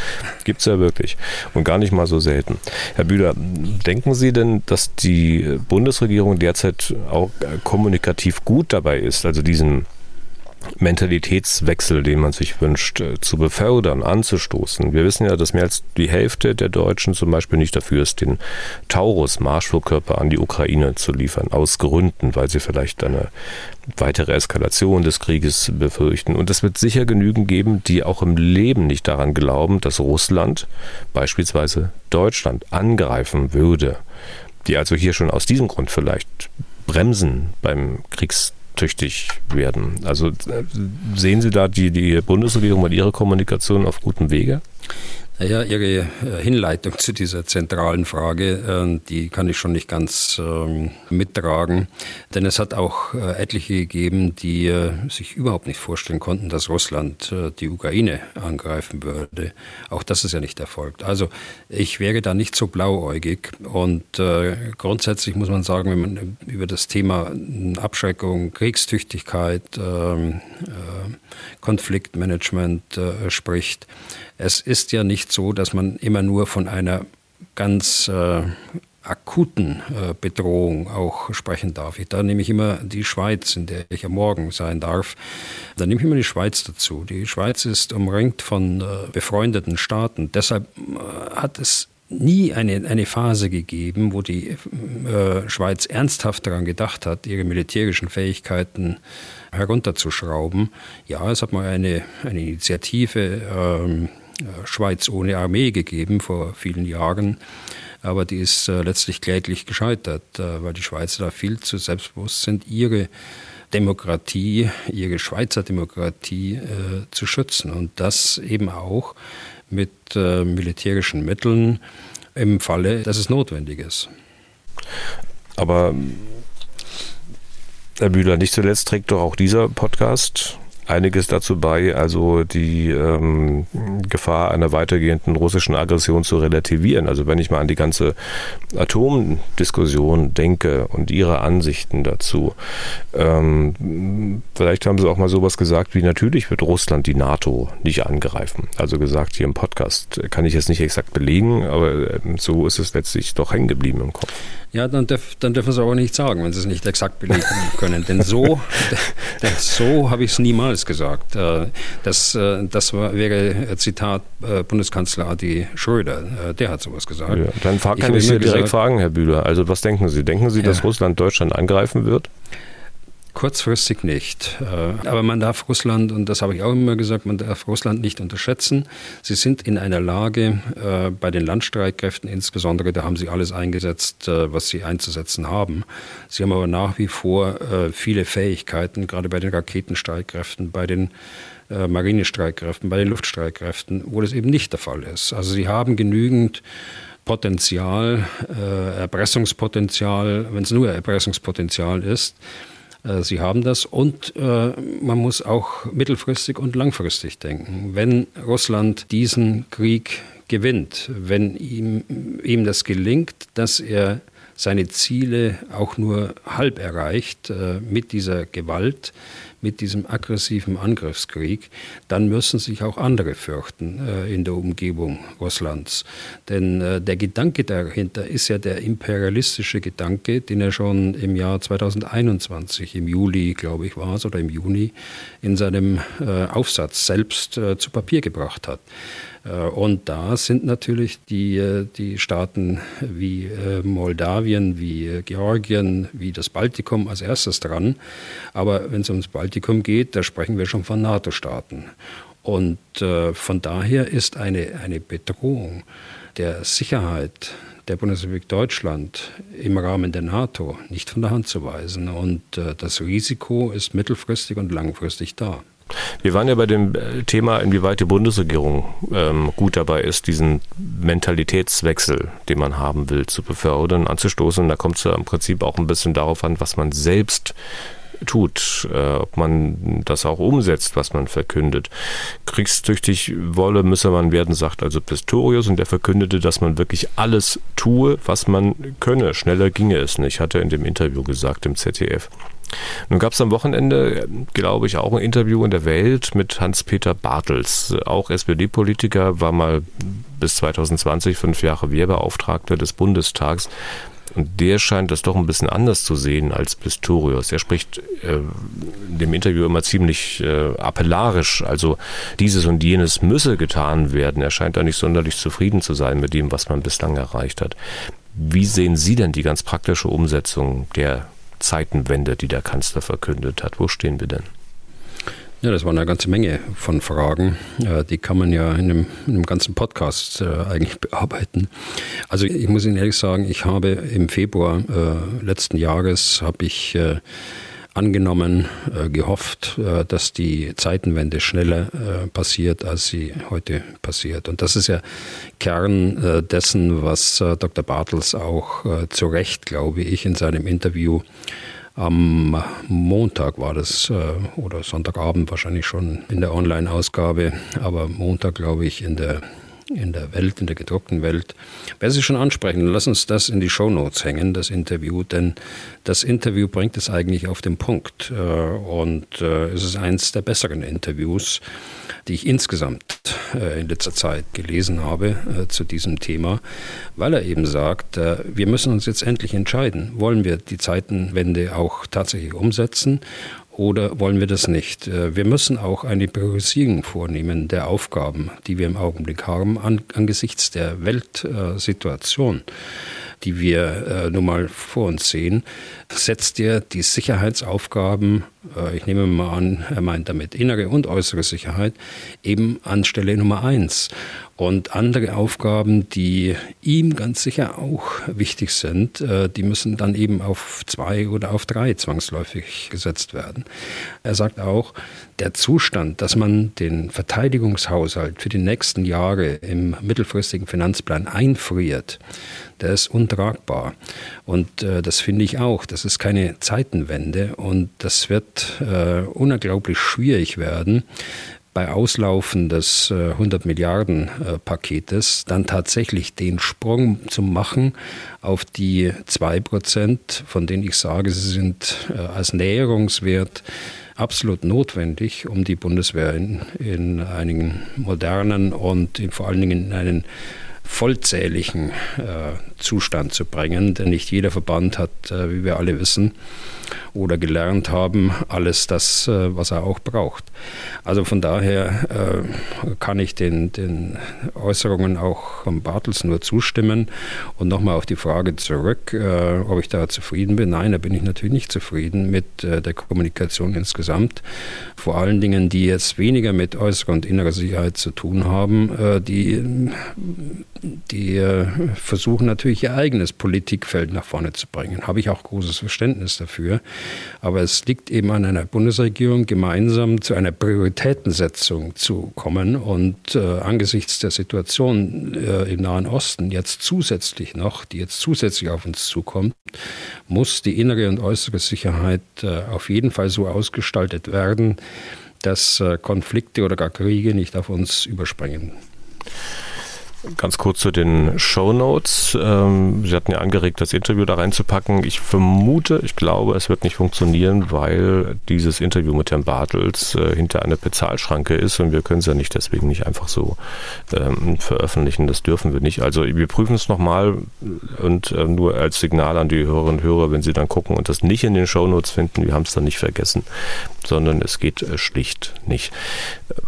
Gibt es ja wirklich. Und gar nicht mal so selten. Herr Bühler, denken Sie denn, dass die Bundesregierung derzeit auch kommunikativ gut dabei ist, also diesen Mentalitätswechsel, den man sich wünscht, äh, zu befördern, anzustoßen. Wir wissen ja, dass mehr als die Hälfte der Deutschen zum Beispiel nicht dafür ist, den Taurus-Marschflugkörper an die Ukraine zu liefern, aus Gründen, weil sie vielleicht eine weitere Eskalation des Krieges befürchten. Und es wird sicher genügend geben, die auch im Leben nicht daran glauben, dass Russland beispielsweise Deutschland angreifen würde, die also hier schon aus diesem Grund vielleicht bremsen beim Kriegs tüchtig werden. Also äh, sehen Sie da die, die Bundesregierung mit ihrer Kommunikation auf gutem Wege? Naja, Ihre äh, Hinleitung zu dieser zentralen Frage, äh, die kann ich schon nicht ganz ähm, mittragen. Denn es hat auch äh, etliche gegeben, die sich überhaupt nicht vorstellen konnten, dass Russland die Ukraine angreifen würde. Auch das ist ja nicht erfolgt. Also ich wäre da nicht so blauäugig. Und grundsätzlich muss man sagen, wenn man über das Thema Abschreckung, Kriegstüchtigkeit, ähm, Konfliktmanagement spricht, es ist ja nicht so, dass man immer nur von einer ganz äh, akuten äh, Bedrohung auch sprechen darf. Da nehme ich immer die Schweiz, in der ich ja morgen sein darf. Da nehme ich immer die Schweiz dazu. Die Schweiz ist umringt von äh, befreundeten Staaten. Deshalb äh, hat es nie eine, eine Phase gegeben, wo die äh, Schweiz ernsthaft daran gedacht hat, ihre militärischen Fähigkeiten herunterzuschrauben. Ja, es hat mal eine, eine Initiative ähm, äh, Schweiz ohne Armee gegeben vor vielen Jahren. Aber die ist äh, letztlich kläglich gescheitert, äh, weil die Schweizer da viel zu selbstbewusst sind, ihre Demokratie, ihre Schweizer Demokratie äh, zu schützen. Und das eben auch mit äh, militärischen Mitteln im Falle, dass es notwendig ist. Aber Herr Bühler, nicht zuletzt trägt doch auch dieser Podcast einiges dazu bei, also die ähm, Gefahr einer weitergehenden russischen Aggression zu relativieren. Also wenn ich mal an die ganze Atomdiskussion denke und ihre Ansichten dazu, ähm, vielleicht haben sie auch mal sowas gesagt wie natürlich wird Russland die NATO nicht angreifen. Also gesagt hier im Podcast kann ich jetzt nicht exakt belegen, aber ähm, so ist es letztlich doch hängen geblieben im Kopf. Ja, dann, dürf, dann dürfen Sie aber nicht sagen, wenn Sie es nicht exakt belegen können. denn so, denn so habe ich es niemals gesagt. Äh, das, äh, das wäre Zitat äh, Bundeskanzler Adi Schröder. Der hat sowas gesagt. Ja, dann kann ich, ich Sie direkt gesagt, fragen, Herr Bühler. Also was denken Sie? Denken Sie, dass ja. Russland Deutschland angreifen wird? Kurzfristig nicht. Äh, aber man darf Russland, und das habe ich auch immer gesagt, man darf Russland nicht unterschätzen. Sie sind in einer Lage, äh, bei den Landstreitkräften insbesondere, da haben sie alles eingesetzt, äh, was sie einzusetzen haben. Sie haben aber nach wie vor viele Fähigkeiten, gerade bei den Raketenstreitkräften, bei den Marinestreitkräften, bei den Luftstreitkräften, wo das eben nicht der Fall ist. Also sie haben genügend Potenzial, Erpressungspotenzial, wenn es nur Erpressungspotenzial ist, sie haben das und äh, man muss auch mittelfristig und langfristig denken. Wenn Russland diesen Krieg gewinnt, wenn ihm, ihm das gelingt, dass er seine Ziele auch nur halb erreicht äh, mit dieser Gewalt, mit diesem aggressiven Angriffskrieg, dann müssen sich auch andere fürchten äh, in der Umgebung Russlands. Denn äh, der Gedanke dahinter ist ja der imperialistische Gedanke, den er schon im Jahr 2021, im Juli, glaube ich, war es, oder im Juni, in seinem äh, Aufsatz selbst äh, zu Papier gebracht hat. Äh, und da sind natürlich die, äh, die Staaten wie äh, Moldawien, wie Georgien, wie das Baltikum als erstes dran. Aber wenn es ums Baltikum geht, da sprechen wir schon von NATO-Staaten. Und von daher ist eine, eine Bedrohung der Sicherheit der Bundesrepublik Deutschland im Rahmen der NATO nicht von der Hand zu weisen. Und das Risiko ist mittelfristig und langfristig da. Wir waren ja bei dem äh, Thema, inwieweit die Bundesregierung ähm, gut dabei ist, diesen Mentalitätswechsel, den man haben will, zu befördern, anzustoßen. Da kommt es ja im Prinzip auch ein bisschen darauf an, was man selbst tut, äh, ob man das auch umsetzt, was man verkündet. Kriegstüchtig wolle müsse man werden, sagt also Pistorius und der verkündete, dass man wirklich alles tue, was man könne. Schneller ginge es nicht, hat er in dem Interview gesagt im ZDF. Nun gab es am Wochenende, glaube ich, auch ein Interview in der Welt mit Hans-Peter Bartels, auch SPD-Politiker, war mal bis 2020 fünf Jahre Wehrbeauftragter des Bundestags. Und der scheint das doch ein bisschen anders zu sehen als Pistorius. Er spricht äh, in dem Interview immer ziemlich äh, appellarisch, also dieses und jenes müsse getan werden. Er scheint da nicht sonderlich zufrieden zu sein mit dem, was man bislang erreicht hat. Wie sehen Sie denn die ganz praktische Umsetzung der Zeitenwende, die der Kanzler verkündet hat. Wo stehen wir denn? Ja, das war eine ganze Menge von Fragen. Die kann man ja in einem, in einem ganzen Podcast äh, eigentlich bearbeiten. Also ich muss Ihnen ehrlich sagen, ich habe im Februar äh, letzten Jahres habe ich äh, angenommen, äh, gehofft, äh, dass die Zeitenwende schneller äh, passiert, als sie heute passiert. Und das ist ja Kern dessen, was Dr. Bartels auch zu Recht, glaube ich, in seinem Interview am Montag war das, oder Sonntagabend wahrscheinlich schon in der Online-Ausgabe, aber Montag, glaube ich, in der in der Welt, in der gedruckten Welt. Wer Sie schon ansprechen, lass uns das in die Shownotes hängen, das Interview, denn das Interview bringt es eigentlich auf den Punkt. Äh, und äh, es ist eines der besseren Interviews, die ich insgesamt äh, in letzter Zeit gelesen habe zu diesem Thema, weil er eben sagt, wir müssen uns jetzt endlich entscheiden, wollen wir die Zeitenwende auch tatsächlich umsetzen oder wollen wir das nicht? Äh, wir müssen auch eine Priorisierung vornehmen der Aufgaben, die wir im Augenblick haben, angesichts der Weltsituation die wir äh, nun mal vor uns sehen, setzt er die Sicherheitsaufgaben, äh, ich nehme mal an, er meint damit innere und äußere Sicherheit, eben an Stelle Nummer eins. Und andere Aufgaben, die ihm ganz sicher auch wichtig sind, äh, die müssen dann eben auf zwei oder auf drei zwangsläufig gesetzt werden. Er sagt auch, der Zustand, dass man den Verteidigungshaushalt für die nächsten Jahre im mittelfristigen Finanzplan einfriert, der ist untragbar. Und äh, das finde ich auch. Das ist keine Zeitenwende und das wird äh, unglaublich schwierig werden, bei Auslaufen des 100 äh, Milliarden Paketes dann tatsächlich den Sprung zu machen auf die 2 Prozent, von denen ich sage, sie sind äh, als Näherungswert absolut notwendig, um die Bundeswehr in, in einigen modernen und vor allen Dingen in einen vollzähligen äh, Zustand zu bringen. Denn nicht jeder Verband hat, äh, wie wir alle wissen oder gelernt haben, alles das, äh, was er auch braucht. Also von daher äh, kann ich den, den Äußerungen auch von Bartels nur zustimmen. Und nochmal auf die Frage zurück, äh, ob ich da zufrieden bin. Nein, da bin ich natürlich nicht zufrieden mit äh, der Kommunikation insgesamt. Vor allen Dingen, die jetzt weniger mit äußerer und innerer Sicherheit zu tun haben, die die äh, versuchen natürlich ihr eigenes Politikfeld nach vorne zu bringen. Habe ich auch großes Verständnis dafür. Aber es liegt eben an einer Bundesregierung, gemeinsam zu einer Prioritätensetzung zu kommen. Und äh, angesichts der Situation äh, im Nahen Osten jetzt zusätzlich noch, die jetzt zusätzlich auf uns zukommt, muss die innere und äußere Sicherheit äh, auf jeden Fall so ausgestaltet werden, dass äh, Konflikte oder gar Kriege nicht auf uns überspringen. Ganz kurz zu den Show Notes. Ähm, Sie hatten ja angeregt, das Interview da reinzupacken. Ich vermute, ich glaube, es wird nicht funktionieren, weil dieses Interview mit Herrn Bartels äh, hinter einer Bezahlschranke ist und wir können es ja nicht deswegen nicht einfach so ähm, veröffentlichen. Das dürfen wir nicht. Also wir prüfen es nochmal und äh, nur als Signal an die Hörerinnen und Hörer, wenn Sie dann gucken und das nicht in den Show Notes finden, wir haben es dann nicht vergessen, sondern es geht äh, schlicht nicht.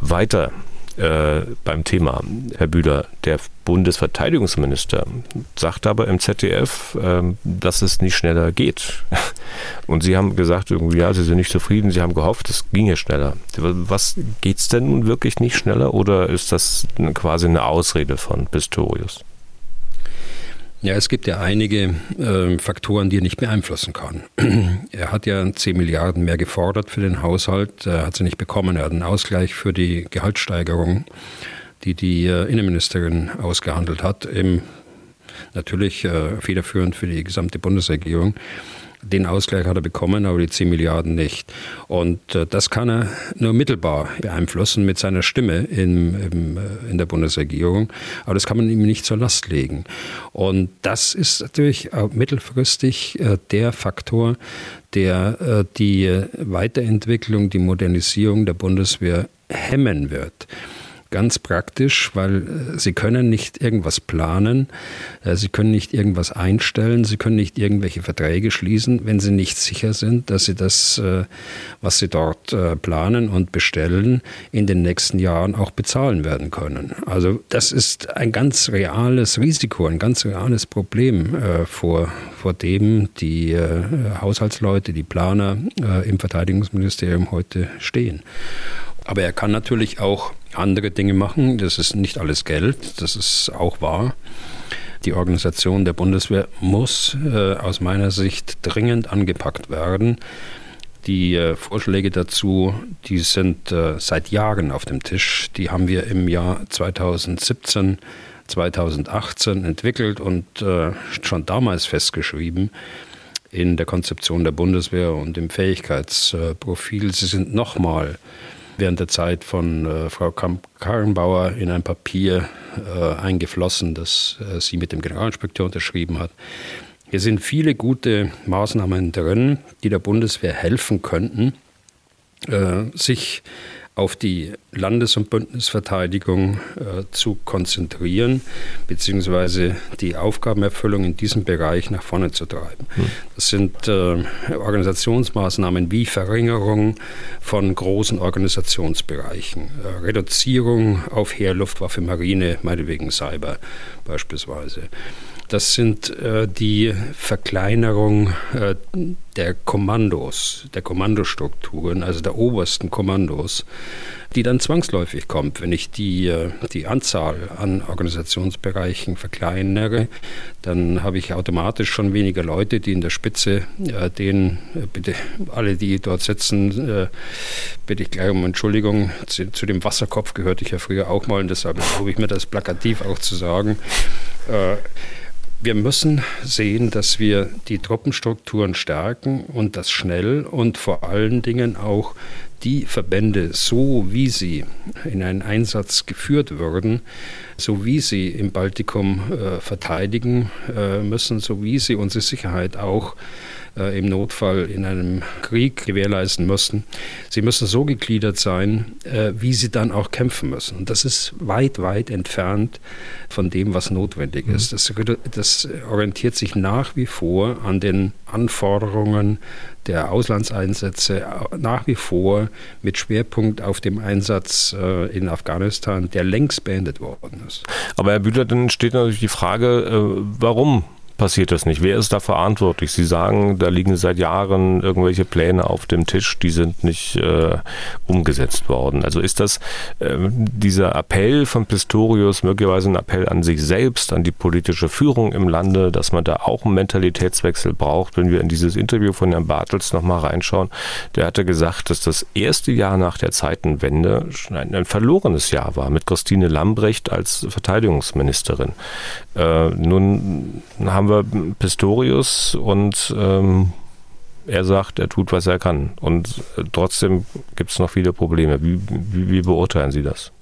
Weiter äh, beim Thema, Herr Bühler, der Bundesverteidigungsminister sagt aber im ZDF, äh, dass es nicht schneller geht. Und Sie haben gesagt, irgendwie, ja, Sie sind nicht zufrieden, Sie haben gehofft, es ginge schneller. Was geht es denn nun wirklich nicht schneller oder ist das quasi eine Ausrede von Pistorius? Ja, es gibt ja einige äh, Faktoren, die er nicht beeinflussen kann. er hat ja 10 Milliarden mehr gefordert für den Haushalt, er hat sie nicht bekommen. Er hat einen Ausgleich für die Gehaltssteigerung, die die äh, Innenministerin ausgehandelt hat, eben natürlich äh, federführend für die gesamte Bundesregierung. Den Ausgleich hat er bekommen, aber die 10 Milliarden nicht. Und äh, das kann er nur mittelbar beeinflussen mit seiner Stimme in, in, äh, in, der Bundesregierung. Aber das kann man ihm nicht zur Last legen. Und das ist natürlich mittelfristig äh, der Faktor, der die Weiterentwicklung, die Modernisierung der Bundeswehr hemmen wird ganz praktisch, weil äh, sie können nicht irgendwas planen, äh, sie können nicht irgendwas einstellen, sie können nicht irgendwelche Verträge schließen, wenn sie nicht sicher sind, dass sie das, äh, was sie dort planen und bestellen, in den nächsten Jahren auch bezahlen werden können. Also das ist ein ganz reales Risiko, ein ganz reales Problem, vor, vor dem die Haushaltsleute, die Planer im Verteidigungsministerium heute stehen. Aber er kann natürlich auch andere Dinge machen. Das ist nicht alles Geld, das ist auch wahr. Die Organisation der Bundeswehr muss äh, aus meiner Sicht dringend angepackt werden. Die äh, Vorschläge dazu, die sind äh, seit Jahren auf dem Tisch. Die haben wir im Jahr 2017, 2018 entwickelt und äh, schon damals festgeschrieben in der Konzeption der Bundeswehr und im Fähigkeitsprofil. Sie sind nochmal während der Zeit von äh, Frau Karrenbauer in ein Papier äh, eingeflossen, das äh, sie mit dem Generalinspekteur unterschrieben hat. Hier sind viele gute Maßnahmen drin, die der Bundeswehr helfen könnten, äh, sich auf die Landes- und Bündnisverteidigung äh, zu konzentrieren, beziehungsweise die Aufgabenerfüllung in diesem Bereich nach vorne zu treiben. Hm. Das sind äh, Organisationsmaßnahmen wie Verringerung von großen Organisationsbereichen, äh, Reduzierung auf Heer, Luftwaffe, Marine, meinetwegen Cyber beispielsweise. Das sind äh, die Verkleinerung äh, der Kommandos, der Kommandostrukturen, also der obersten Kommandos, die dann zwangsläufig kommt. Wenn ich die, äh, die Anzahl an Organisationsbereichen verkleinere, dann habe ich automatisch schon weniger Leute, die in der Spitze äh, den, äh, bitte alle, die dort sitzen, äh, bitte ich gleich um Entschuldigung, zu, zu, dem Wasserkopf gehörte ich ja früher auch mal und deshalb erlaube ich mir das plakativ auch zu sagen. Äh, wir müssen sehen, dass wir die Truppenstrukturen stärken und das schnell und vor allen Dingen auch die Verbände, so wie sie in einen Einsatz geführt würden, so wie sie im Baltikum äh, verteidigen äh, müssen, so wie sie unsere Sicherheit auch äh, im Notfall in einem Krieg gewährleisten müssen. Sie müssen so gegliedert sein, äh, wie sie dann auch kämpfen müssen. Und das ist weit, weit entfernt von dem, was notwendig mhm. ist. Das, das orientiert sich nach wie vor an den Anforderungen der Auslandseinsätze nach wie vor mit Schwerpunkt auf dem Einsatz äh, in Afghanistan, der längst beendet worden ist. Aber Herr Bühler, dann steht natürlich die Frage, äh, warum passiert das nicht? Wer ist da verantwortlich? Sie sagen, da liegen seit Jahren irgendwelche Pläne auf dem Tisch, die sind nicht äh, umgesetzt worden. Also ist das äh, dieser Appell von Pistorius möglicherweise ein Appell an sich selbst, an die politische Führung im Lande, dass man da auch einen Mentalitätswechsel braucht? Wenn wir in dieses Interview von Herrn Bartels nochmal reinschauen, der hatte gesagt, dass das erste Jahr nach der Zeitenwende ein, ein verlorenes Jahr war mit Christine Lambrecht als Verteidigungsministerin. Äh, nun haben wir Pistorius und ähm, er sagt, er tut, was er kann. Und äh, trotzdem gibt es noch viele Probleme. Wie, wie, wie, beurteilen Sie das?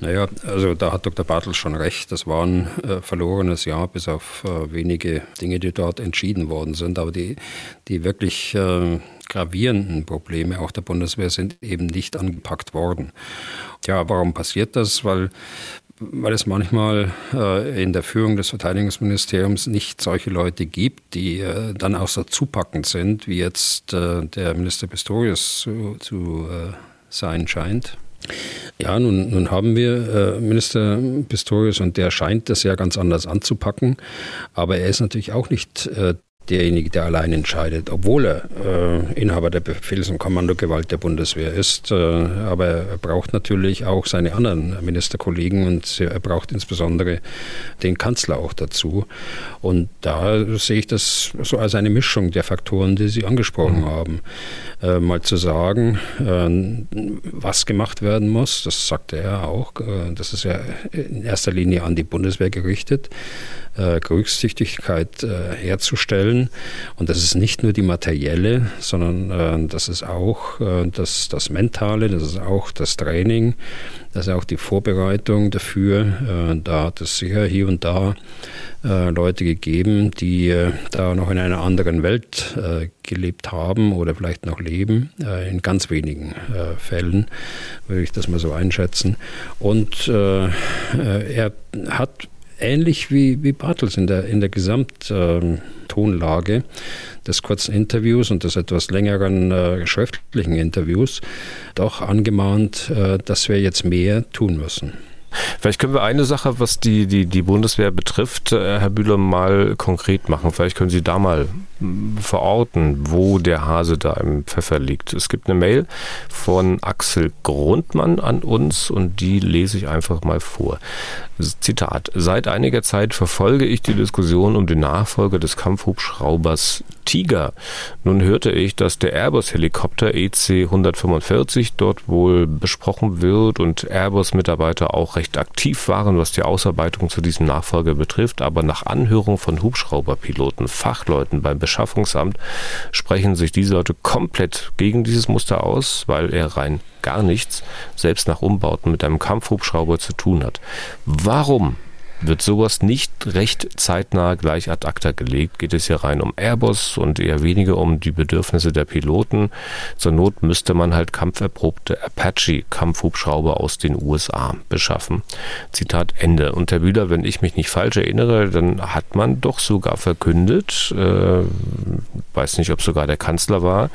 Naja, also da hat Dr. Bartels schon recht. Das war ein äh, verlorenes Jahr, bis auf äh, wenige Dinge, die dort entschieden worden sind. Aber die, die wirklich äh, gravierenden Probleme auch der Bundeswehr sind eben nicht angepackt worden. Ja, warum passiert das? Weil weil es manchmal äh, in der Führung des Verteidigungsministeriums nicht solche Leute gibt, die äh, dann auch so zupackend sind, wie jetzt äh, der Minister Pistorius zu, zu äh, sein scheint. Ja, nun, nun haben wir äh, Minister Pistorius und der scheint das ja ganz anders anzupacken, aber er ist natürlich auch nicht äh, derjenige, der allein entscheidet, obwohl er äh, Inhaber der Befehls- und Kommandogewalt der Bundeswehr ist. Äh, aber er braucht natürlich auch seine anderen Ministerkollegen und er braucht insbesondere den Kanzler auch dazu. Und da sehe ich das so als eine Mischung der Faktoren, die Sie angesprochen mhm. haben. Äh, mal zu sagen, äh, was gemacht werden muss, das sagte er auch. Äh, das ist ja in erster Linie an die Bundeswehr gerichtet äh, Berücksichtigkeit äh, Und das ist nicht nur die materielle, sondern äh, das ist auch äh, das, das Mentale, das ist auch das Training, das ist auch die Vorbereitung dafür. Äh, da hat es sicher hier und da äh, Leute gegeben, die da noch in einer anderen Welt gelebt haben oder vielleicht noch leben, in ganz wenigen Fällen würde ich das mal so einschätzen. Und er hat ähnlich wie, wie Bartels in der, in der Gesamttonlage des kurzen Interviews und des etwas längeren äh, schriftlichen Interviews doch angemahnt, äh, dass wir jetzt mehr tun müssen. Vielleicht können wir eine Sache, was die, die, die Bundeswehr betrifft, äh, Herr Bühler, mal konkret machen. Vielleicht können Sie da mal hm, verorten, wo der Hase da im Pfeffer liegt. Es gibt eine Mail von Axel Grundmann an uns und die lese ich einfach mal vor. Zitat. Seit einiger Zeit verfolge ich die Diskussion um den Nachfolger des Kampfhubschraubers Tiger. Nun hörte ich, dass der Airbus-Helikopter EC 145 dort wohl besprochen wird und Airbus-Mitarbeiter auch recht aktiv waren, was die Ausarbeitung zu diesem Nachfolger betrifft. Aber nach Anhörung von Hubschrauberpiloten, Fachleuten beim Beschaffungsamt sprechen sich diese Leute komplett gegen dieses Muster aus, weil er rein gar nichts, selbst nach Umbauten mit einem Kampfhubschrauber zu tun hat. Warum wird sowas nicht recht zeitnah gleich ad acta gelegt, geht es hier rein um Airbus und eher weniger um die Bedürfnisse der Piloten. Zur Not müsste man halt kampferprobte Apache-Kampfhubschrauber aus den USA beschaffen. Zitat Ende. Und Herr Bühler, wenn ich mich nicht falsch erinnere, dann hat man doch sogar verkündet, äh, weiß nicht, ob sogar der Kanzler war,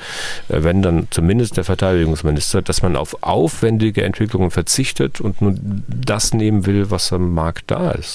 äh, wenn dann zumindest der Verteidigungsminister, dass man auf aufwendige Entwicklungen verzichtet und nur das nehmen will, was am Markt da ist.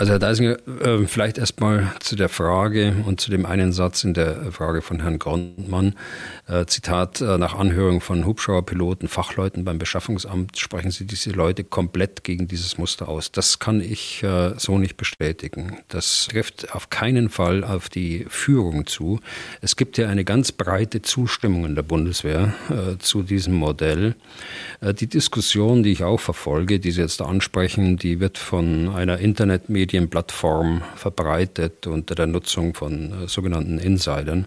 Also Herr Deisinger, äh, vielleicht erstmal zu der Frage und zu dem einen Satz in der Frage von Herrn Grundmann. Äh, Zitat, äh, nach Anhörung von Hubschrauberpiloten, Fachleuten beim Beschaffungsamt sprechen Sie diese Leute komplett gegen dieses Muster aus. Das kann ich so nicht bestätigen. Das trifft auf keinen Fall auf die Führung zu. Es gibt ja eine ganz breite Zustimmung in der Bundeswehr zu diesem Modell. die Diskussion, die ich auch verfolge, die Sie jetzt ansprechen, die wird von einer Internetmedien Medienplattform verbreitet unter der Nutzung von äh, sogenannten Insidern.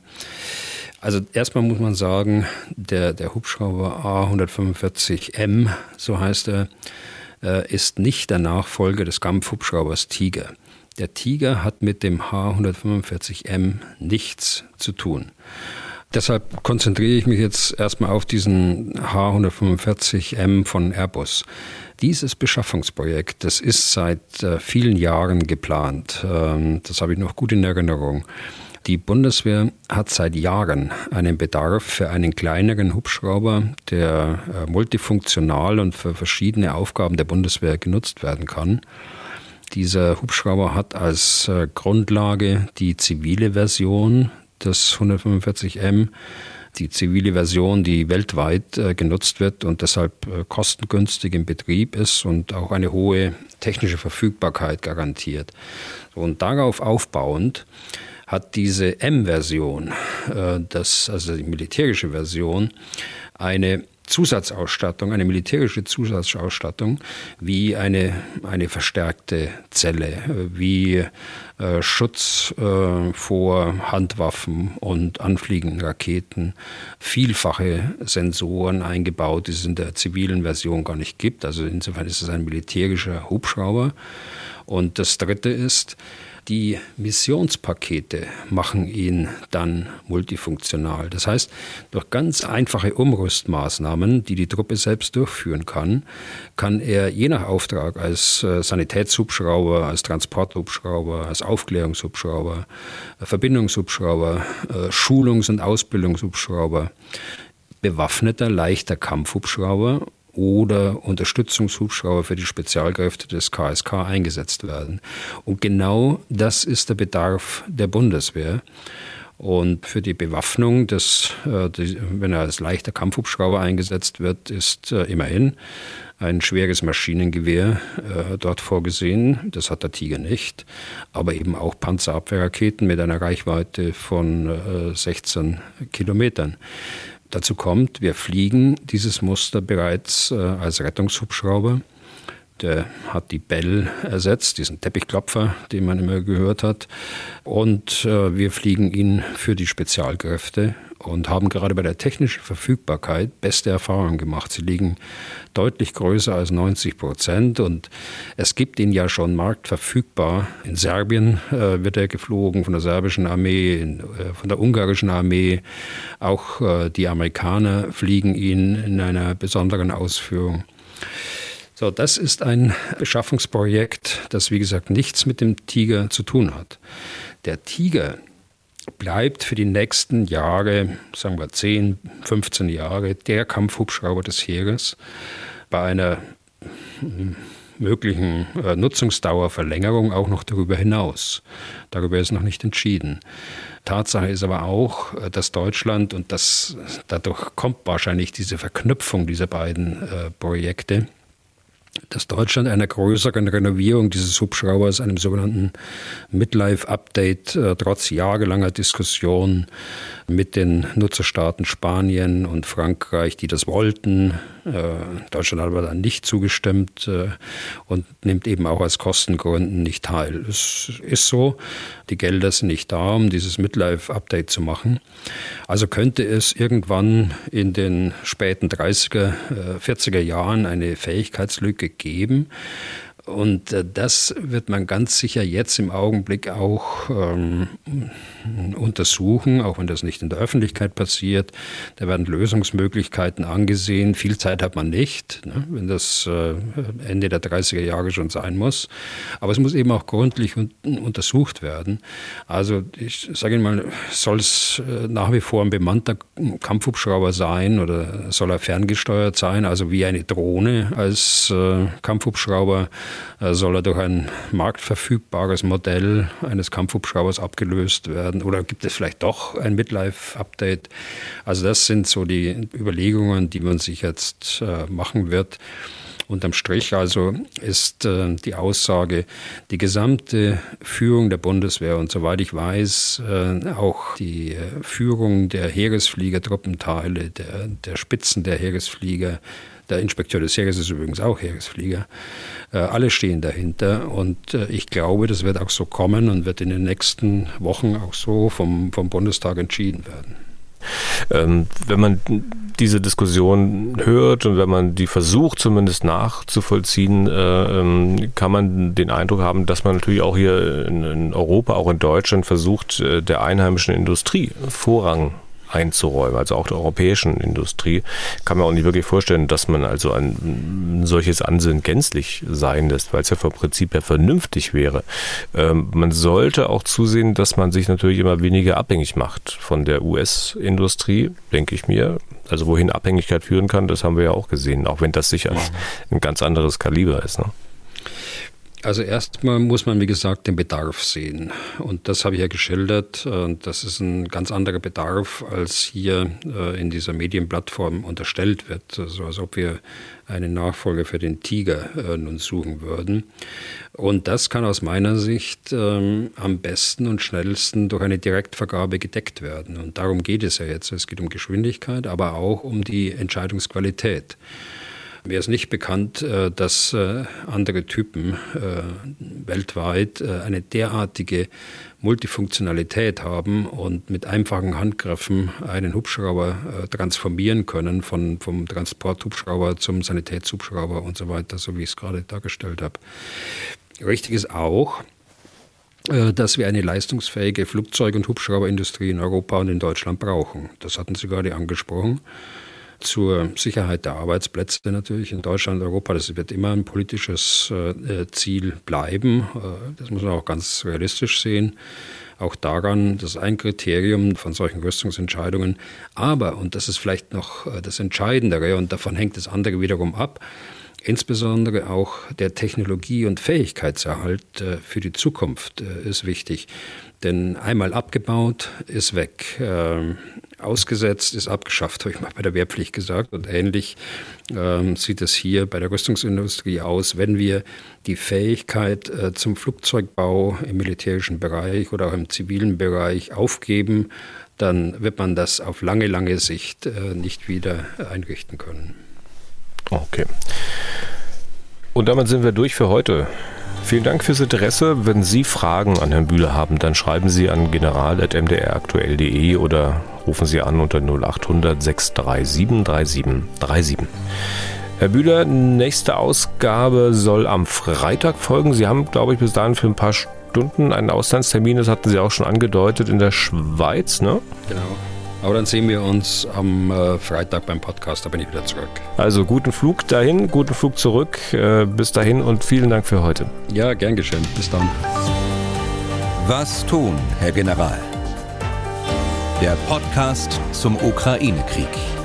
Also erstmal muss man sagen, der, der Hubschrauber A145M, so heißt er, äh, ist nicht der Nachfolger des Kampfhubschraubers Tiger. Der Tiger hat mit dem H145M nichts zu tun. Deshalb konzentriere ich mich jetzt erstmal auf diesen H145M von Airbus. Dieses Beschaffungsprojekt, das ist seit äh, vielen Jahren geplant. Ähm, das habe ich noch gut in Erinnerung. Die Bundeswehr hat seit Jahren einen Bedarf für einen kleineren Hubschrauber, der äh, multifunktional und für verschiedene Aufgaben der Bundeswehr genutzt werden kann. Dieser Hubschrauber hat als äh, Grundlage die zivile Version des 145M, die zivile Version, die weltweit äh, genutzt wird und deshalb äh, kostengünstig im Betrieb ist und auch eine hohe technische Verfügbarkeit garantiert. Und darauf aufbauend hat diese M-Version, das, also die militärische Version, eine Zusatzausstattung, eine militärische Zusatzausstattung, wie eine, eine verstärkte Zelle, wie äh, Schutz äh, vor Handwaffen und anfliegenden Raketen, vielfache Sensoren eingebaut, die es in der zivilen Version gar nicht gibt. Also insofern ist es ein militärischer Hubschrauber. Und das Dritte ist, die Missionspakete machen ihn dann multifunktional. Das heißt, durch ganz einfache Umrüstmaßnahmen, die die Truppe selbst durchführen kann, kann er je nach Auftrag als äh, Sanitätshubschrauber, als Transporthubschrauber, als Aufklärungshubschrauber, äh, Verbindungshubschrauber, äh, Schulungs- und Ausbildungshubschrauber, bewaffneter leichter Kampfhubschrauber oder Unterstützungshubschrauber für die Spezialkräfte des KSK eingesetzt werden. Und genau das ist der Bedarf der Bundeswehr. Und für die Bewaffnung, des, äh, wenn er als leichter Kampfhubschrauber eingesetzt wird, ist äh, immerhin ein schweres Maschinengewehr äh, dort vorgesehen. Das hat der Tiger nicht. Aber eben auch Panzerabwehrraketen mit einer Reichweite von 16 Kilometern. Dazu kommt, wir fliegen dieses Muster bereits äh, als Rettungshubschrauber. Der hat die Bell ersetzt, diesen Teppichklopfer, den man immer gehört hat. Und äh, wir fliegen ihn für die Spezialkräfte und haben gerade bei der technischen Verfügbarkeit beste Erfahrungen gemacht. Sie liegen deutlich größer als 90 Prozent und es gibt ihn ja schon marktverfügbar. In Serbien äh, wird er geflogen von der serbischen Armee, in, äh, von der ungarischen Armee. Auch äh, die Amerikaner fliegen ihn in einer besonderen Ausführung. So, das ist ein Beschaffungsprojekt, das wie gesagt nichts mit dem Tiger zu tun hat. Der Tiger bleibt für die nächsten Jahre, sagen wir 10, 15 Jahre, der Kampfhubschrauber des Heeres. Bei einer möglichen äh, Nutzungsdauerverlängerung auch noch darüber hinaus. Darüber ist noch nicht entschieden. Tatsache ist aber auch, äh, dass Deutschland, und das, dadurch kommt wahrscheinlich diese Verknüpfung dieser beiden äh, Projekte, dass Deutschland einer größeren Renovierung dieses Hubschraubers, einem sogenannten Midlife-Update, äh, trotz jahrelanger Diskussion mit den Nutzerstaaten Spanien und Frankreich, die das wollten, äh, Deutschland hat aber dann nicht zugestimmt äh, und nimmt eben auch aus Kostengründen nicht teil. Es ist so, die Gelder sind nicht da, um dieses Midlife-Update zu machen. Also könnte es irgendwann in den späten 30er, 40er äh, Jahren eine Fähigkeitslücke geben, und äh, das wird man ganz sicher jetzt im Augenblick auch ähm, untersuchen, auch wenn das nicht in der Öffentlichkeit passiert. Da werden Lösungsmöglichkeiten angesehen. Viel Zeit hat man nicht, ne, wenn das äh, Ende der 30er Jahre schon sein muss. Aber es muss eben auch gründlich un untersucht werden. Also ich sage Ihnen mal, soll es äh, nach wie vor ein bemannter Kampfhubschrauber sein oder soll er ferngesteuert sein, also wie eine Drohne als äh, Kampfhubschrauber? Soll er durch ein marktverfügbares Modell eines Kampfhubschraubers abgelöst werden oder gibt es vielleicht doch ein Midlife-Update? Also das sind so die Überlegungen, die man sich jetzt äh, machen wird. Unterm Strich also ist äh, die Aussage, die gesamte Führung der Bundeswehr und soweit ich weiß, äh, auch die äh, Führung der Heeresfliegertruppenteile, der, der Spitzen der Heeresflieger, der Inspekteur des Heeres ist übrigens auch Heeresflieger. Äh, alle stehen dahinter und äh, ich glaube, das wird auch so kommen und wird in den nächsten Wochen auch so vom, vom Bundestag entschieden werden. Ähm, wenn man diese Diskussion hört und wenn man die versucht zumindest nachzuvollziehen, äh, ähm, kann man den Eindruck haben, dass man natürlich auch hier in, in Europa, auch in Deutschland versucht, der einheimischen Industrie Vorrang einzuräumen, also auch der europäischen Industrie. Kann man auch nicht wirklich vorstellen, dass man also ein solches Ansinnen gänzlich sein lässt, weil es ja vom Prinzip her vernünftig wäre. Ähm, man sollte auch zusehen, dass man sich natürlich immer weniger abhängig macht von der US-Industrie, denke ich mir. Also wohin Abhängigkeit führen kann, das haben wir ja auch gesehen, auch wenn das sicher ein ganz anderes Kaliber ist. Ne? Also erstmal muss man, wie gesagt, den Bedarf sehen. Und das habe ich ja geschildert. Das ist ein ganz anderer Bedarf, als hier äh, in dieser Medienplattform unterstellt wird. So also als ob wir einen Nachfolger für den Tiger äh, nun suchen würden. Und das kann aus meiner Sicht ähm, am besten und schnellsten durch eine Direktvergabe gedeckt werden. Und darum geht es ja jetzt. Es geht um Geschwindigkeit, aber auch um die Entscheidungsqualität. Mir ist nicht bekannt, äh, dass äh, andere Typen äh, weltweit eine derartige Multifunktionalität haben und mit einfachen Handgriffen einen Hubschrauber transformieren können, von, vom Transporthubschrauber zum Sanitätshubschrauber und so weiter, so wie ich es gerade dargestellt habe. Richtig ist auch, dass wir eine leistungsfähige Flugzeug- und Hubschrauberindustrie in Europa und in Deutschland brauchen. Das hatten Sie gerade angesprochen zur Sicherheit der Arbeitsplätze natürlich in Deutschland, Europa. Das wird immer ein politisches äh, Ziel bleiben. Äh, das muss man auch ganz realistisch sehen. Auch daran, das ist ein Kriterium von solchen Rüstungsentscheidungen. Aber, und das ist vielleicht noch äh, das Entscheidendere, und davon hängt das andere wiederum ab, Insbesondere auch der Technologie- und Fähigkeitserhalt für die Zukunft ist wichtig. Denn einmal abgebaut ist weg. Ähm, ausgesetzt ist abgeschafft, habe ich mal bei der Wehrpflicht gesagt. Und ähnlich ähm, sieht es hier bei der Rüstungsindustrie aus, wenn wir die Fähigkeit äh, zum Flugzeugbau im militärischen Bereich oder auch im zivilen Bereich aufgeben, dann wird man das auf lange, lange Sicht äh, nicht wieder einrichten können. Okay. Und damit sind wir durch für heute. Vielen Dank fürs Interesse. Wenn Sie Fragen an Herrn Bühler haben, dann schreiben Sie an general.mdraktuell.de oder rufen Sie an unter 0800 637 3737. Herr Bühler, nächste Ausgabe soll am Freitag folgen. Sie haben, glaube ich, bis dahin für ein paar Stunden einen Auslandstermin, das hatten Sie auch schon angedeutet, in der Schweiz, ne? Genau. Aber dann sehen wir uns am äh, Freitag beim Podcast, da bin ich wieder zurück. Also guten Flug dahin, guten Flug zurück. Äh, bis dahin und vielen Dank für heute. Ja, gern geschehen. Bis dann. Was tun, Herr General? Der Podcast zum Ukraine-Krieg.